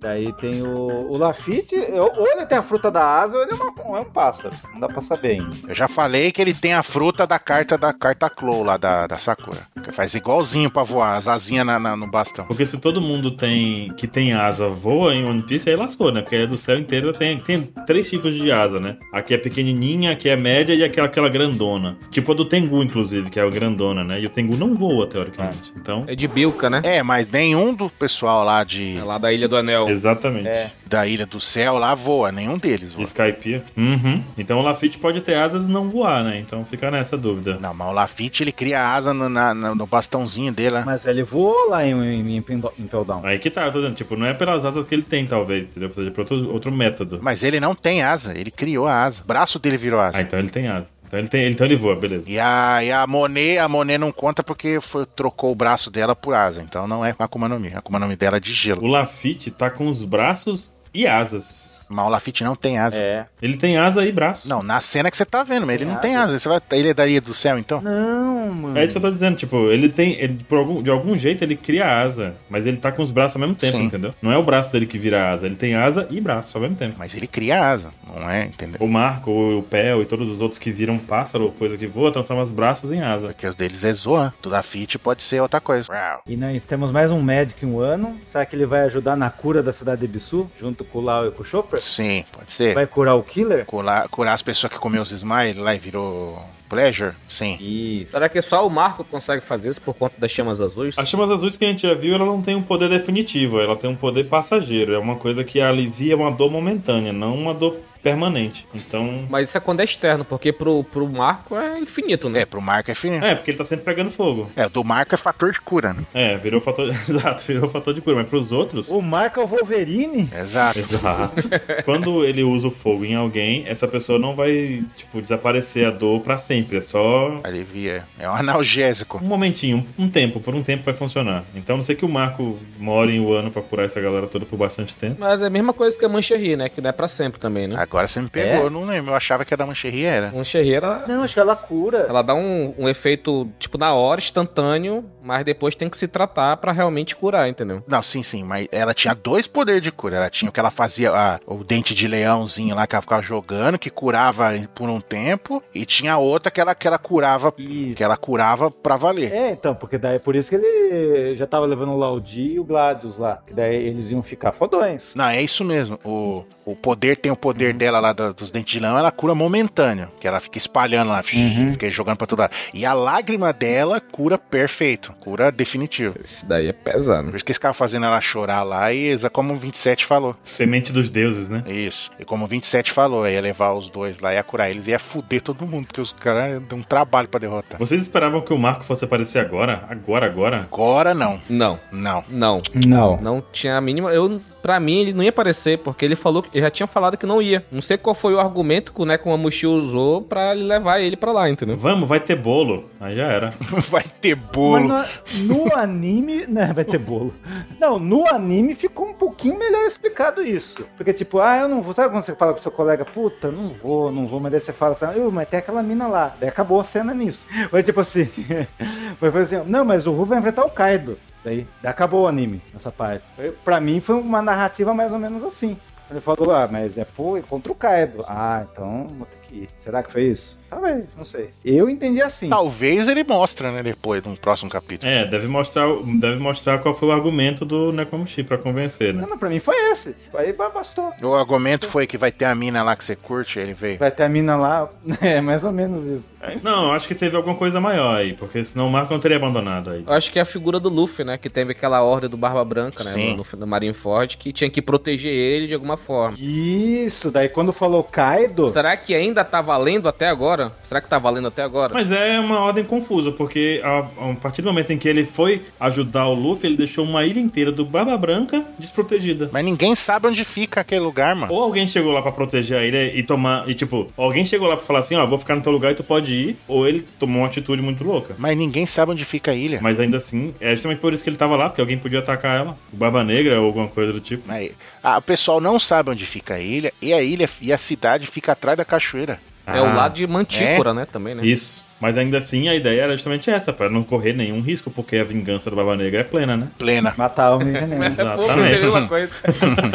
Daí tem o, o Lafitte. Ou ou ele tem a fruta da asa ou ele é, uma- é um pássaro. Não dá pra saber ainda. Eu já falei que ele tem a fruta da carta da carta Clow lá da, da Sakura. Que faz igualzinho pra voar, as asinhas na- na- no bastão. Porque se todo mundo tem que tem asa voa em One Piece, aí lascou, né? Porque aí do céu inteiro tem, tem três tipos de asa, né? Aqui é pequenininha, aqui é média e aquela, aquela grandona. Tipo a do Tengu, inclusive, que é a grandona, né? E o Tengu não voa, teoricamente. Então, É de Bilka, né? É, mas nenhum do pessoal lá de, É lá da Ilha do Anel. exatamente. É. da Ilha do Céu lá voa, nenhum deles voa. Skype. Uhum. Então o Lafitte pode ter asas e não voar, né? Então fica nessa dúvida. Não, mas o Lafitte ele cria asa no, na- no bastãozinho dele, né? Mas ele voou lá em, em, em em Impel Down. Aí que tá, eu tô dizendo, tipo, não é pelas asas que ele tem, talvez, entendeu? Precisa de outro, outro método. Mas ele não tem asa, ele criou a asa. O braço dele virou asa. Ah, então ele tem asa. Então ele, tem, então ele voa, beleza. E a, e a Monet, a Monet não conta porque foi, trocou o braço dela por asa. Então não é com a Akuma no Mi. A Akuma no Mi dela é de gelo. O Lafitte tá com os braços e asas. Mas o Lafitte não tem asa. É. Ele tem asa e braço. Não, na cena que você tá vendo, mas ele não tem asa. asa. Você vai, ele é daí do céu, então? Não, mano. É isso que eu tô dizendo, tipo, ele tem. ele, por algum- de algum jeito ele cria asa, mas ele tá com os braços ao mesmo tempo, Sim. entendeu? Não é o braço dele que vira asa, ele tem asa e braço ao mesmo tempo. Mas ele cria asa, não é? Entendeu? O Marco, o Pel e todos os outros que viram pássaro ou coisa que voa, transformam os braços em asa. Porque os deles é Zoan. Do Lafitte pode ser outra coisa. E nós temos mais um médico em um ano. Será que ele vai ajudar na cura da cidade de Bissu, junto com o Lau e com o Chopper? Sim, pode ser. Vai curar o Killer? Curar, curar as pessoas que comeu os Smile lá e virou Pleasure? Sim. Isso. Será que só o Marco consegue fazer isso por conta das chamas azuis? As chamas azuis que a gente já viu, ela não tem um poder definitivo, ela tem um poder passageiro. É uma coisa que alivia uma dor momentânea, não uma dor permanente. Então. Mas isso é quando é externo, porque pro, pro Marco é infinito, né? É, pro Marco é finito. É, porque ele tá sempre pegando fogo. É, do Marco é fator de cura, né? É, virou fator. <laughs> Exato, virou fator de cura. Mas pros outros. O Marco é o Wolverine? Exato. Exato. Quando ele usa o fogo em alguém, essa pessoa não vai, tipo, desaparecer a dor pra sempre. É só Alivia. É um analgésico. um momentinho, um tempo. Por um tempo vai funcionar. Então, não sei que o Marco more em um ano pra curar essa galera toda por bastante tempo. Mas é a mesma coisa que a Mancherry, né? Que não é pra sempre também, né? Agora você me pegou, É? eu não lembro. Eu achava que a da Mancherry era. Mancherry, ela, Não, acho que ela cura. ela dá um, um efeito, tipo, na hora, instantâneo, mas depois tem que se tratar pra realmente curar, entendeu? Não, sim, sim, mas ela tinha dois poderes de cura. Ela tinha o que ela fazia, a- o dente de leãozinho lá que ela ficava jogando, que curava por um tempo, e tinha outra que ela, que ela curava, Isso. que ela curava pra valer. É, então, porque daí por isso que ele já tava levando o Laudi e o Gladius lá. Que daí eles iam ficar fodões. Não, é isso mesmo. O, o poder tem o poder dela lá da- dos dentes de leão, ela cura momentâneo. Que ela fica espalhando lá, fica jogando pra todo lado. E a lágrima dela cura perfeito, cura definitivo. Isso daí é pesado. Por isso que eles ficavam fazendo ela chorar lá e exa como o 27 falou. Semente dos deuses, né? Isso. E como o 27 falou, ia levar os dois lá, ia curar eles, ia fuder todo mundo, porque os caras dão um trabalho pra derrotar. Vocês esperavam que o Marco fosse aparecer agora? Agora, agora? Agora não. Não, Não. não. Não. Não tinha a mínima. Eu, pra mim, ele não ia aparecer, porque ele falou que. Ele já tinha falado que não ia. Não sei qual foi o argumento que o Nekomamushi usou pra ele levar ele pra lá, entendeu? Vamos, vai ter bolo. Aí já era. <laughs> Vai ter bolo. Mas no, no anime. <laughs> Né, vai ter bolo. Não, no anime ficou um pouquinho melhor explicado isso. Porque, tipo, ah, eu não vou. Sabe quando você fala pro seu colega, puta, não vou, não vou, mas daí você fala assim, "Eu, mas tem aquela mina lá. Daí acabou a cena nisso. Foi tipo assim. <laughs> Foi foi assim, não, mas o Ru vai enfrentar o Kaido. Daí, acabou o anime, essa parte. Pra mim foi uma narrativa mais ou menos assim. Ele falou, ah, mas é pô, contra o Kaido. Ah, então vou ter ir. Será que foi isso? Talvez, não sei. Eu entendi assim. Talvez ele mostra, né, depois, no próximo capítulo. É, deve mostrar, deve mostrar qual foi o argumento do Nekomamushi pra convencer, né? Não, mas pra mim foi esse. Aí ba- bastou. O argumento foi que vai ter a mina lá que você curte, ele veio. Vai ter a mina lá. <laughs> É mais ou menos isso. Não, eu acho que teve alguma coisa maior aí, porque senão o Marco não teria abandonado aí. Eu acho que é a figura do Luffy, né? Que teve aquela ordem do Barba Branca, né? Sim. Luffy do Marineford, que tinha que proteger ele de alguma forma. Isso, daí quando falou Kaido. Será que ainda tá valendo até agora? Será que tá valendo até agora? Mas é uma ordem confusa, porque a, a partir do momento em que ele foi ajudar o Luffy, ele deixou uma ilha inteira do Barba Branca desprotegida. Mas ninguém sabe onde fica aquele lugar, mano. Ou alguém chegou lá pra proteger a ilha e tomar. E tipo, alguém chegou lá pra falar assim: ó, vou ficar no teu lugar e tu pode ir. Ou ele tomou uma atitude muito louca. Mas ninguém sabe onde fica a ilha. Mas ainda assim, é justamente por isso que ele tava lá, porque alguém podia atacar ela. O Barba Negra ou alguma coisa do tipo. Mas, ah, o pessoal não sabe onde fica a ilha, e a ilha e a cidade fica atrás da cachoeira. É o Ah, lado de Mantícora, né? Também, né? Isso. Mas ainda assim, a ideia era justamente essa, pra não correr nenhum risco, porque a vingança do Barba Negra é plena, né? Plena. Matar e veneno. É, pô, Exatamente. coisa.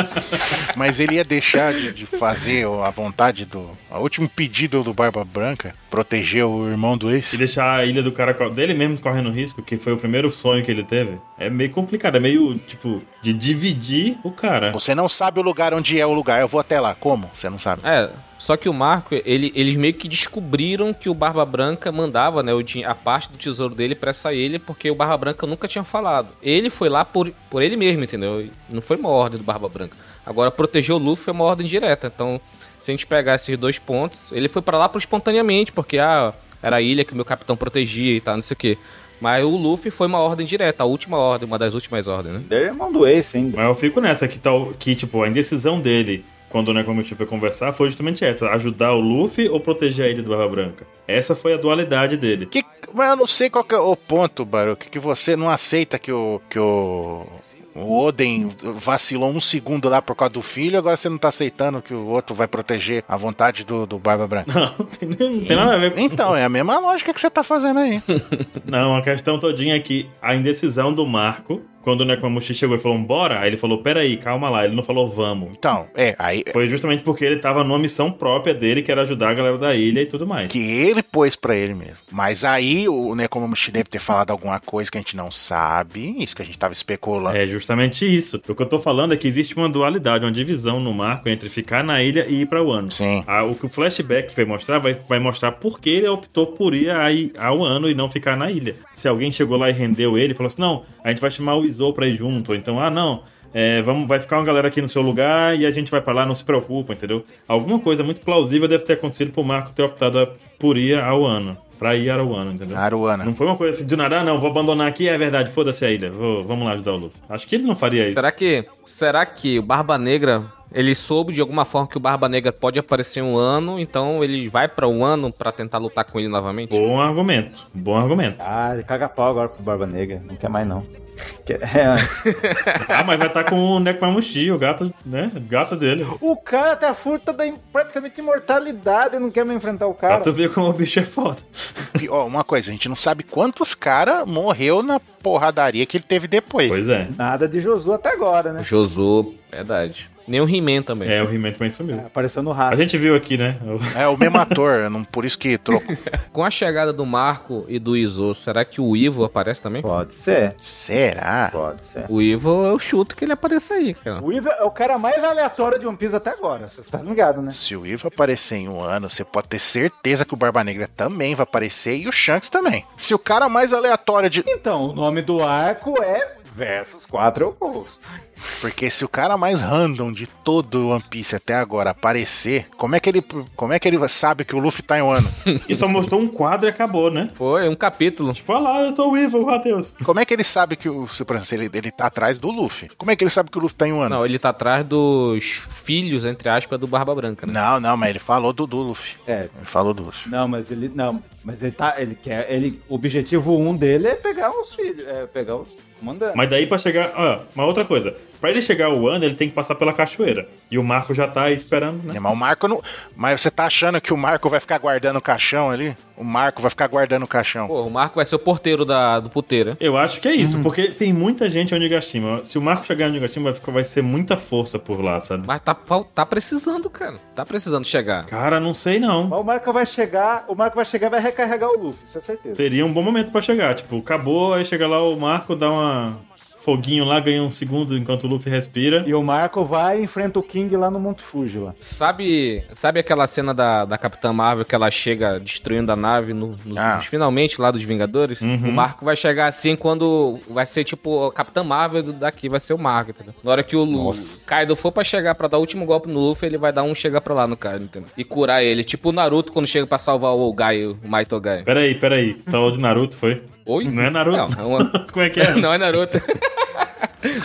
<laughs> Mas ele ia deixar de, de fazer a vontade do. O último pedido do Barba Branca, proteger o irmão do ex. E deixar a ilha do cara, dele mesmo correndo risco, que foi o primeiro sonho que ele teve, é meio complicado. É meio, tipo, de dividir o cara. Você não sabe o lugar onde é o lugar. Eu vou até lá. Como? Você não sabe. É, só que o Marco, ele- eles meio que descobriram que o Barba Branca mandava, né, o, a parte do tesouro dele pra essa ilha, porque o Barba Branca nunca tinha falado. Ele foi lá por, por ele mesmo, entendeu? Não foi uma ordem do Barba Branca. Agora, proteger o Luffy é uma ordem direta. Então, se a gente pegar esses dois pontos, ele foi pra lá por espontaneamente, porque ah, era a ilha que o meu capitão protegia e tal, não sei o quê. Mas o Luffy foi uma ordem direta, a última ordem, uma das últimas ordens, né? Ele é do Ace ainda. Mas eu fico nessa, que, tal, que tipo, a indecisão dele, quando o Nekomamushi foi conversar, foi justamente essa. Ajudar o Luffy ou proteger ilha do Barba Branca. Essa foi a dualidade dele. Que, mas eu não sei qual que é o ponto, Baruch, que você não aceita que o. que o. O Oden vacilou um segundo lá por causa do filho, agora você não tá aceitando que o outro vai proteger a vontade do, do Barba Branca. Não, tem, não tem nada a ver com. Então, é a mesma lógica que você tá fazendo aí. Não, a questão todinha é que a indecisão do Marco, quando o Nekomamushi chegou e falou bora, aí ele falou, peraí, calma lá. Ele não falou vamos. Então, é, aí Foi justamente porque ele tava numa missão própria dele, que era ajudar a galera da ilha e tudo mais. que ele pôs pra ele mesmo. Mas aí o Nekomamushi deve ter falado alguma coisa que a gente não sabe, isso que a gente tava especulando. É justamente isso. O que eu tô falando é que existe uma dualidade, uma divisão no marco entre ficar na ilha e ir pra Wano. Sim. Ah, o que o flashback vai mostrar, vai, vai mostrar por que ele optou por ir aí ao ano e não ficar na ilha. Se alguém chegou lá e rendeu ele, falou assim: não, a gente vai chamar o Izou pra ir junto. Ou então, ah, não. é, vamos, vai ficar uma galera aqui no seu lugar e a gente vai pra lá, não se preocupa, entendeu? Alguma coisa muito plausível deve ter acontecido pro Marco ter optado a- por ir ao ano. Pra ir ao ano, entendeu? Aruana. Não foi uma coisa assim de nada, ah, não, vou abandonar aqui, é verdade, foda-se a ilha, vou, vamos lá ajudar o Luffy. Acho que ele não faria isso. Será que, será que o Barba Negra, ele soube de alguma forma que o Barba Negra pode aparecer um ano, então ele vai pra um ano pra tentar lutar com ele novamente? Bom argumento, bom argumento. Ah, ele caga pau agora pro Barba Negra. Não quer mais, não. Quer- <laughs> <laughs> é, Ah, mas vai estar com o Nekomamushi, o gato, né? O gato dele. o cara tem a fruta da praticamente imortalidade e não quer mais enfrentar o cara. Pra tu ver como o bicho é foda. Ó, uma coisa, a gente não sabe quantos caras morreu na porradaria que ele teve depois. Pois é. Nada de Josu até agora, né? Josu, verdade. Nem o He-Man também. É, o He-Man também sumiu. Apareceu no A rato. gente viu aqui, né? É o mesmo ator, não, por isso que trocou. <laughs> Com a chegada do Marco e do Izo, será que o Ivo aparece também? Pode ser. Será? Pode ser. O Ivo eu chuto que ele apareça aí, cara. O Ivo é o cara mais aleatório de One Piece até agora. Você tá ligado, né? Se o Ivo aparecer em um ano, você pode ter certeza que o Barba Negra também vai aparecer e o Shanks também. Se o cara mais aleatório de. Então, o nome do arco é Versus 4 Ocos. Porque se o cara mais random de todo o One Piece até agora aparecer, como é que ele, como é que ele sabe que o Luffy tá em um ano? <laughs> E só mostrou um quadro e acabou, né? Foi um capítulo. Tipo, olha lá, eu sou o Evil, adeus. Como é que ele sabe que o, se, ele, ele tá atrás do Luffy? Como é que ele sabe que o Luffy tá em um ano? Não, ele tá atrás dos filhos, entre aspas, do Barba Branca, né? Não, não, mas ele falou do, do Luffy. É. Ele falou do Luffy. Não, mas ele. Não, mas ele tá. Ele quer. Ele, o objetivo 1 um dele é pegar os filhos. É pegar os Mas daí pra chegar. Ó, uma outra coisa. Pra ele chegar ao ano, ele tem que passar pela cachoeira. E o Marco já tá aí esperando, né? É, Mas o Marco não. Mas você tá achando que o Marco vai ficar guardando o caixão ali? O Marco vai ficar guardando o caixão. Pô, o Marco vai ser o porteiro da, do puteiro. né? Eu acho que é isso, porque tem muita gente em Onigashima. Se o Marco chegar em Onigashima, vai, ficar- vai ser muita força por lá, sabe? Mas tá, tá precisando, cara. Tá precisando chegar. Cara, não sei não. Mas o Marco vai chegar. O Marco vai chegar e vai recarregar o Luffy, isso é certeza. Seria um bom momento pra chegar. Tipo, acabou, aí chega lá o Marco, dá uma foguinho lá, ganha um segundo enquanto o Luffy respira. E o Marco vai e enfrenta o King lá no Monte Fuji lá. Sabe, sabe aquela cena da, da Capitã Marvel que ela chega destruindo a nave no, no- Ah. nos finalmente lá dos Vingadores? O Marco vai chegar assim quando vai ser tipo a Capitã Marvel daqui, vai ser o Marco, entendeu? Na hora que o Lu, Kaido for pra chegar pra dar o último golpe no Luffy, ele vai dar um chega pra lá no Kaido, entendeu? E curar ele, tipo o Naruto quando chega pra salvar o Gai, o Maito Gai. Peraí, peraí. Falou de Naruto, foi? Oi? Não é Naruto? Não, é uma- <laughs> Como é que é? <laughs> Não é Naruto. <laughs>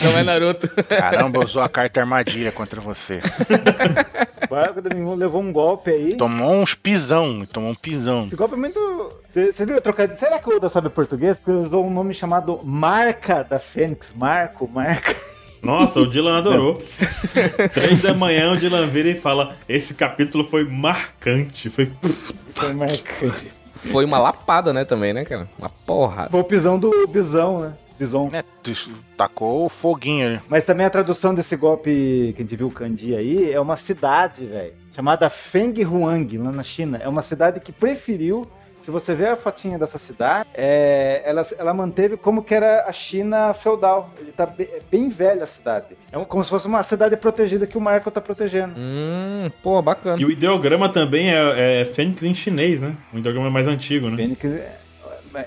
Não é Naruto. Caramba, usou a carta armadilha contra você. O levou um golpe aí. Tomou uns pisão, tomou um pisão. Esse golpe é muito. Você viu trocar Será que o Oda sabe português? Porque ele usou um nome chamado Marca da Fênix. Marco, Marca. Nossa, o Dylan adorou. <laughs> Três da manhã o Dylan vira e fala: Esse capítulo foi marcante. Foi. Foi marcante. Foi uma lapada, né, também, né, cara? Uma porrada. Foi o pisão do Bisão, né? Bison. Tu- tacou o foguinho ali. Mas também a tradução desse golpe que a gente viu o Kanji aí é uma cidade, velho, chamada Feng Huang, lá na China. É uma cidade que preferiu, se você ver a fotinha dessa cidade, é, ela, ela manteve como que era a China feudal. Ele tá bem, é bem velha a cidade. É um- como se fosse uma cidade protegida que o Marco tá protegendo. Hum, pô, bacana. E o ideograma também é, é Fênix em chinês, né? O ideograma mais antigo, né? Fênix é,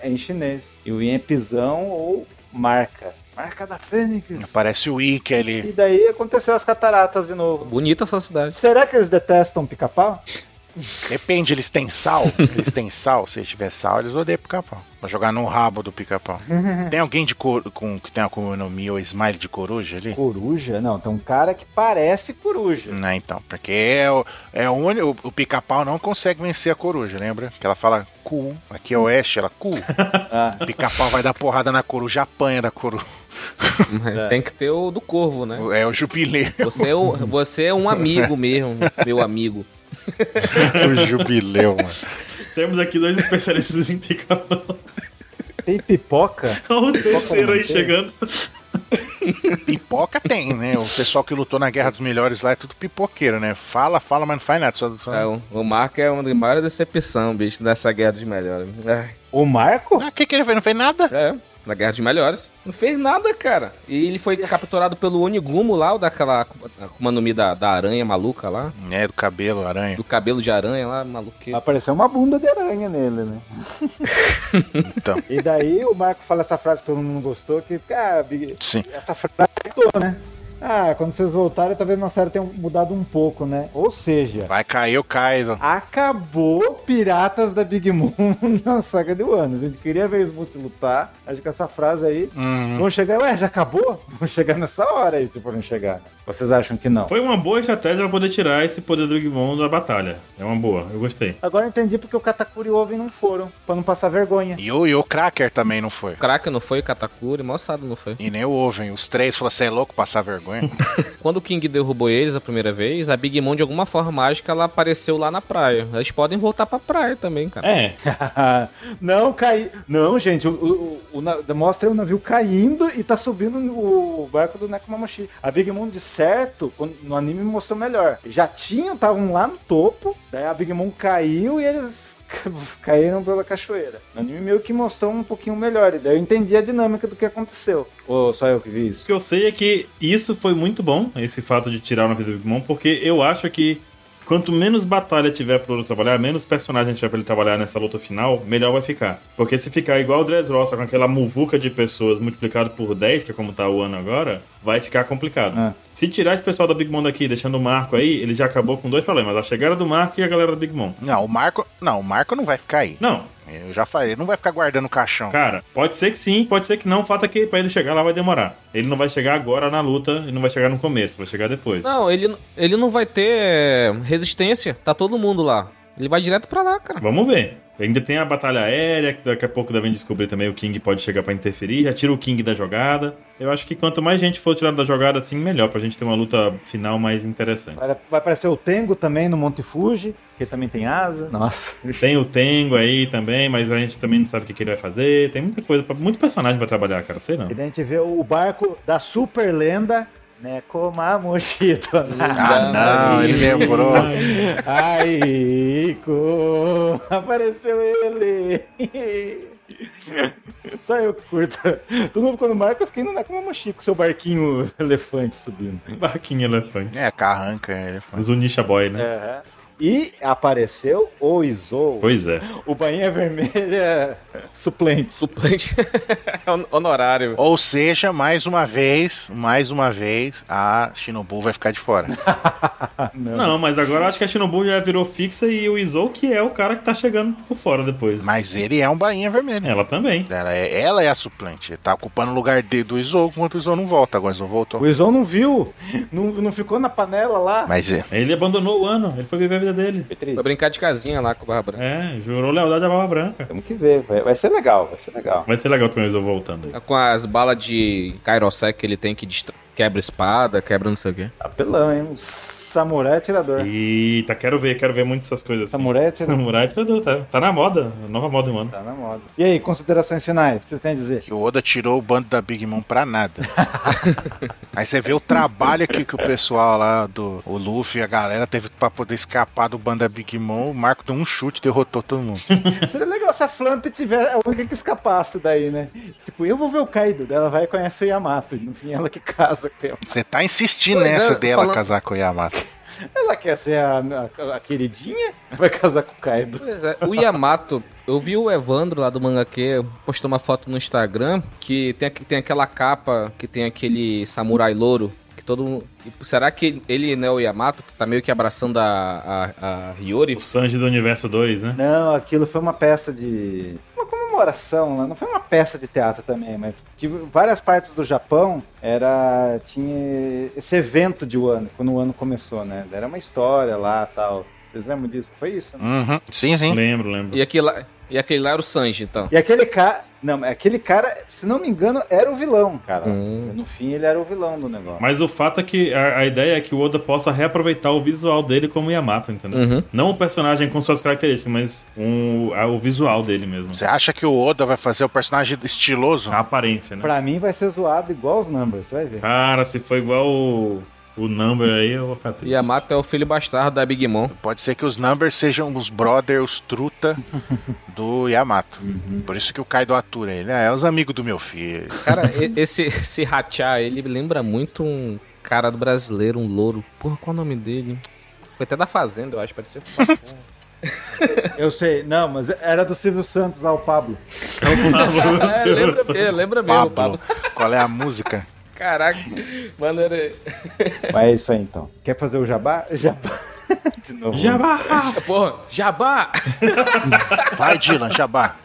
é em chinês. E o Yin é pisão ou marca. Marca da Fênix. Aparece o Ikki ali. E daí aconteceu as cataratas de novo. Bonita essa cidade. Será que eles detestam pica-pau? Depende, eles têm sal? Eles têm sal? Se tiver sal, eles odeiam pica-pau. Vai jogar no rabo do pica-pau. <laughs> Tem alguém de cor, com, que tem a Konomi ou Smile de coruja ali? Coruja? Não, tem um cara que parece coruja. Não, então, porque é o, é o único. O, pica-pau não consegue vencer a coruja, lembra? Que ela fala cu. Aqui é oeste, ela cu. <laughs> Ah, O pica-pau vai dar porrada na coruja, apanha da coruja. Mas Tem que ter o do corvo, né? É o jubileu. Você é, o- você é um amigo mesmo, meu amigo. <laughs> o jubileu, mano. Temos aqui dois especialistas em pica-pau. Tem pipoca? Olha <laughs> o terceiro aí chegando. Pipoca tem, né? O pessoal que lutou na Guerra dos Melhores lá é tudo pipoqueiro, né? Fala, fala, mas não faz nada. Só, só... É, o, o Marco é uma das maiores decepções, bicho, dessa guerra dos melhores. É, O Marco? Ah, o que, que ele fez? Não fez nada? é, na guerra dos melhores. Não fez nada, cara. E ele foi capturado pelo Onigumo lá, o daquela Akuma no Mi da, da aranha maluca lá. É, do cabelo, aranha. Do cabelo de aranha lá, maluqueiro. Apareceu uma bunda de aranha nele, né? <laughs> Então, E daí o Marco fala essa frase que todo mundo gostou, que, cara, Big- sim. essa frase mudou, né? Ah, quando vocês voltarem, talvez nossa série tenha mudado um pouco, né? Ou seja, Vai cair o Kaido. acabou Piratas da Big Moon <laughs> na saga de Wano. A gente queria ver os Smooth lutar. Acho que essa frase aí. Hum, Vão chegar, ué, já acabou? <laughs> Vão chegar nessa hora aí, se forem chegar. Vocês acham que não? Foi uma boa estratégia pra poder tirar esse poder do Digimon da batalha. É uma boa, eu gostei. Agora eu entendi porque o Katakuri e o Oven não foram, pra não passar vergonha. E o, e o Cracker também não foi. O Kraken não foi, o Katakuri, moçada não foi. E nem o Oven. Os três falaram, você é louco passar vergonha? <laughs> Quando o King derrubou eles a primeira vez, a Big Mom, de alguma forma mágica, ela apareceu lá na praia. Eles podem voltar pra praia também, cara. É, <laughs> não, cai. Não, gente, o, o, o, na- mostra o navio caindo e tá subindo o barco do Nekomamushi. A Big Mom, de certo, quando- no anime mostrou melhor. Já tinham, estavam lá no topo, daí a Big Mom caiu e eles <laughs> caíram pela cachoeira. No anime meio que mostrou um pouquinho melhor, e daí eu entendi a dinâmica do que aconteceu. Ou só eu que vi O isso? que eu sei é que isso foi muito bom, esse fato de tirar o navio do Digimon, porque eu acho que quanto menos batalha tiver pro Ouro trabalhar, menos personagem tiver pra ele trabalhar nessa luta final, melhor vai ficar. Porque se ficar igual o Dressrosa com aquela muvuca de pessoas multiplicado por 10, que é como tá o ano agora, vai ficar complicado. É. Se tirar esse pessoal da Big Mom daqui, deixando o Marco aí, ele já acabou com dois problemas: a chegada do Marco e a galera da Big Mom. não, o Marco. Não, o Marco não vai ficar aí. Não, Eu já falei, ele não vai ficar guardando o caixão. Cara, pode ser que sim, pode ser que não. O fato é que pra ele chegar lá vai demorar. Ele não vai chegar agora na luta, ele não vai chegar no começo, vai chegar depois. Não, ele, ele não vai ter resistência. Tá todo mundo lá. Ele vai direto pra lá, cara. Vamos ver. Ainda tem a batalha aérea, que daqui a pouco devem descobrir também o King pode chegar pra interferir, já tira o King da jogada. Eu acho que quanto mais gente for tirada da jogada, assim, melhor, pra gente ter uma luta final mais interessante. Vai, vai aparecer o Tengo também no Monte Fuji, que também tem asa. Nossa. Tem o Tengo aí também, mas a gente também não sabe o que, que ele vai fazer. Tem muita coisa, pra, muito personagem pra trabalhar, cara, sei não. E daí a gente vê o barco da super lenda, né? Nekomamushito. <laughs> Ah, não, ele lembrou. Ai, Ico, apareceu ele. Só eu que curto. Todo mundo ficou no barco, eu fiquei no Nekomamushi com seu barquinho elefante subindo. Barquinho elefante. É, carranca. Ele fala. Zunisha Boy, né? Aham. E apareceu o Izou, Pois é. o bainha vermelha suplente. Suplente <laughs> Hon- honorário. Ou seja, mais uma vez, mais uma vez, a Shinobu vai ficar de fora. <laughs> Não. Não, mas agora acho que a Shinobu já virou fixa e o Izou que é o cara que tá chegando por fora depois. Mas ele é um bainha vermelho. Ela também. Ela é, ela é a suplente. Ele tá ocupando o lugar de, do Izou, enquanto o Izou não volta. Agora o Izou voltou. O Izou não viu, não, não ficou na panela lá. Mas é. Ele abandonou o ano, ele foi viver vida dele. Vai brincar de casinha lá com o Barra Branca. É, jurou lealdade à barba branca. Temos que ver, vai, vai ser legal, vai ser legal. Vai ser legal também Izou voltando aí. Com as balas de Kairosek que ele tem que quebra espada, quebra não sei o quê. Apelão, hein? Um samurai atirador. Eita, quero ver, quero ver muito essas coisas assim. Samurai atirador. Samurai atirador, tá, tá na moda, nova moda do ano. Tá na moda. E aí, considerações finais? O que vocês têm a dizer? Que o Oda tirou o bando da Big Mom pra nada. <laughs> Aí você vê o trabalho que, que o pessoal lá do o Luffy e a galera teve pra poder escapar do bando da Big Mom. O Marco deu um chute e derrotou todo mundo. <laughs> Seria legal se a Flamp tiver a única que escapasse daí, né? Tipo, eu vou ver o Kaido, ela vai e conhece o Yamato. E no fim, ela que casa com ele. Você tá insistindo Pois nessa é, dela falando- casar com o Yamato. Ela quer ser a, a- a queridinha, vai casar com o Kaido. Pois é, o Yamato, eu vi o Evandro lá do Mangaque postou uma foto no Instagram que tem, tem aquela capa que tem aquele samurai louro. Que todo mundo. Será que ele não é o Yamato, que tá meio que abraçando a, a, a Hiyori? O Sanji do Universo 2, né? Não, aquilo foi uma peça de. Uma comemoração lá, não foi uma peça de teatro também, mas tive várias partes do Japão era. tinha esse evento de Wano, quando o ano começou, né? Era uma história lá tal. Vocês lembram disso? Foi isso, né? Uhum. Sim, sim. Lembro, lembro. E aquilo, lá- E aquele lá era o Sanji, então. E aquele cara. Não, aquele cara, se não me engano, era o vilão, cara. Hum. No fim, ele era o vilão do negócio. Mas o fato é que a, a ideia é que o Oda possa reaproveitar o visual dele como Yamato, entendeu? Uhum. Não o personagem com suas características, mas um, a- o visual dele mesmo. Você acha que o Oda vai fazer o personagem estiloso? A aparência, né? Pra mim, vai ser zoado igual os numbers, vai ver. Cara, se for igual o, o Number aí, eu vou ficar triste. Yamato é o filho bastardo da Big Mom. Pode ser que os Numbers sejam os brothers, os truta do Yamato. Por isso que o Kaido atura ele. Ah, é os amigos do meu filho. Cara, esse, esse Hachá, ele lembra muito um cara do brasileiro, um louro. Porra, qual é o nome dele? Foi até da Fazenda, eu acho, parecia. <laughs> Eu sei, não, mas era do Silvio Santos lá, o Pablo. <laughs> é, lembra, é, lembra mesmo, Pablo. Pablo. Qual é a música? Caraca, mano, era. Mas é isso aí então. Quer fazer o jabá? Jabá. <laughs> De novo. Jabá! Porra, Jabá! Vai, Dylan, Jabá.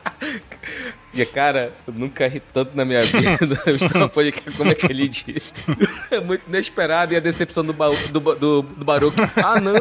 E, cara, eu nunca ri tanto na minha vida. <laughs> Eu estava podcast como aquele dia. É muito inesperado e a decepção do, baú, do, ba- do, do Baruch. Ah, não!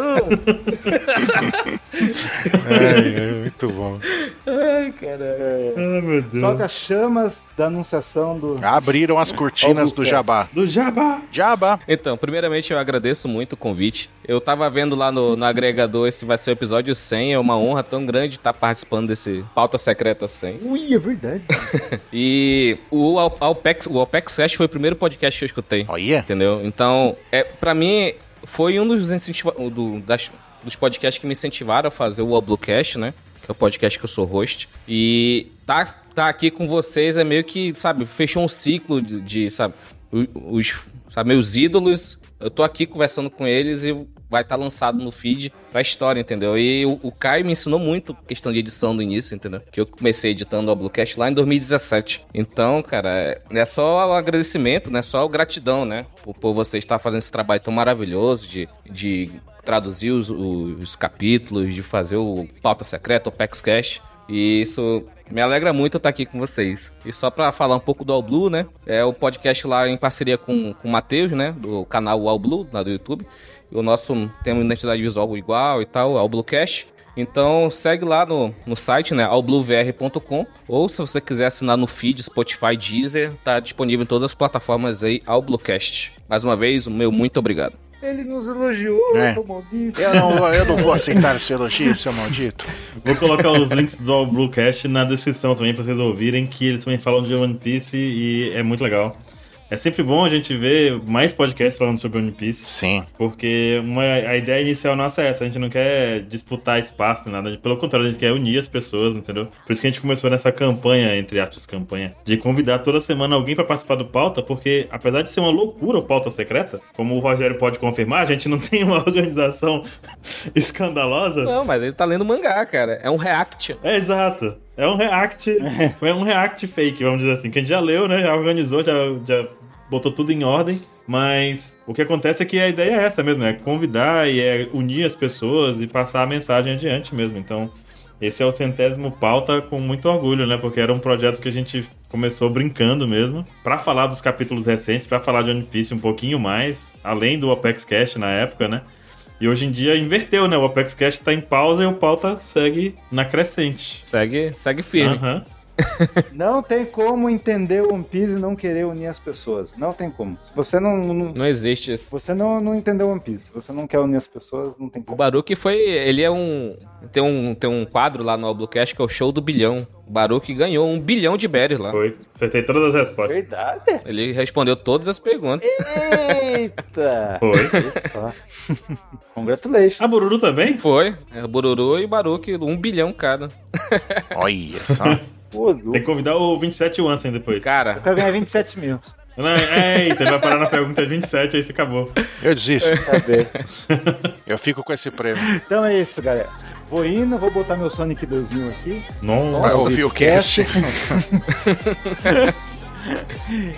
É, muito bom. Ai, caralho. Ai, meu Deus. Solta as chamas da anunciação do. Abriram as cortinas do Jabá. Do Jabá! Jabá. Então, primeiramente eu agradeço muito o convite. Eu tava vendo lá no, no agregador, esse vai ser o episódio 100. É uma honra tão grande estar participando desse Pauta Secreta 100. Ui, é verdade. <laughs> E o Al- Alpex, o Alpex Cash foi o primeiro podcast que eu escutei. Olha. Entendeu? Então, é, para mim, foi um dos, incentiva- do- das- dos podcasts que me incentivaram a fazer o Bluecast, né? Que é o podcast que eu sou host. E tá, tá aqui com vocês é meio que, sabe, fechou um ciclo de, de, sabe, os, sabe, meus ídolos. Eu tô aqui conversando com eles e vai estar lançado no feed pra história, entendeu? E o, o Caio me ensinou muito questão de edição do início, entendeu? Que eu comecei editando o Bluecast lá em 2017. Então, cara, é- é só o agradecimento, né? Só o gratidão, né? Por, por você estar fazendo esse trabalho tão maravilhoso de, de traduzir os, os capítulos, de fazer o Pauta Secreta, o PEX Cash. E isso me alegra muito estar aqui com vocês. E só pra falar um pouco do All Blue, né? É o podcast lá em parceria com, com o Matheus, né? Do canal All Blue, lá do YouTube. E o nosso tem uma identidade visual igual e tal, All Blue Cash. Então segue lá no, no site, né? allbluevr.com. Ou se você quiser assinar no feed, Spotify, Deezer, tá disponível em todas as plataformas aí, All Bluecast. Mais uma vez, o meu muito obrigado. Ele nos elogiou, É. seu maldito. Eu não, vou- eu não vou aceitar esse elogio, seu maldito. Vou colocar os links do All Bluecast na descrição também pra vocês ouvirem, que eles também falam de One Piece e é muito legal. É sempre bom a gente ver mais podcasts falando sobre One Piece. Sim. Porque uma, a ideia inicial nossa é essa, a gente não quer disputar espaço nem nada, pelo contrário, a gente quer unir as pessoas, entendeu? Por isso que a gente começou nessa campanha, entre aspas, campanha, de convidar toda semana alguém pra participar do pauta, porque apesar de ser uma loucura o pauta secreta, como o Rogério pode confirmar, a gente não <laughs> tem uma organização <laughs> escandalosa. Não, mas ele tá lendo mangá, cara. É um react. É exato. É um react. <laughs> é um react fake, vamos dizer assim. Que a gente já leu, né? Já organizou, já, já botou tudo em ordem. Mas o que acontece é que a ideia é essa mesmo, é convidar e é unir as pessoas e passar a mensagem adiante mesmo. Então, esse é o centésimo pauta com muito orgulho, né? Porque era um projeto que a gente começou brincando mesmo, Pra falar dos capítulos recentes, pra falar de One Piece um pouquinho mais, além do Apex Cash na época, né? E hoje em dia inverteu, né? O Apex Cash tá em pausa e o pauta segue na crescente. Segue, segue firme. Aham. Não tem como entender o One Piece e não querer unir as pessoas. Não tem como. Se você não. não- Não existe isso. você não, não entendeu One Piece. Se você não quer unir as pessoas, não tem O como. Baruch foi. Ele é um. Tem um, tem um quadro lá no Bluecast que é o show do bilhão. O Baruch ganhou um bilhão de berries lá. Foi. Acertei todas as respostas. Verdade? Ele respondeu todas as perguntas. Eita! Foi. <laughs> Congratulations. A Bururu também? Foi. É, Bururu e Baruch, um bilhão cada. Olha só. <laughs> Pô, Tem que convidar o 27 Ansem depois. Eu Cara, quero ganhar 27 mil. Não, é, eita, ele vai parar na pergunta 27, aí se acabou. Eu desisto. Cadê? Eu fico com esse prêmio. Então é isso, galera. Vou indo, vou botar meu Sonic 2000 aqui. Vai Nossa. ouvir o cast. <laughs>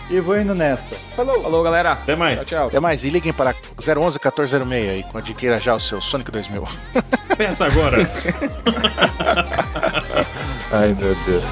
E vou indo nessa. Falou! falou galera. Até mais. Tchau, tchau. Até mais. E liguem para 011 1406 aí, quando adquira já o seu Sonic 2000. Peça agora. <laughs> Ai, meu Deus.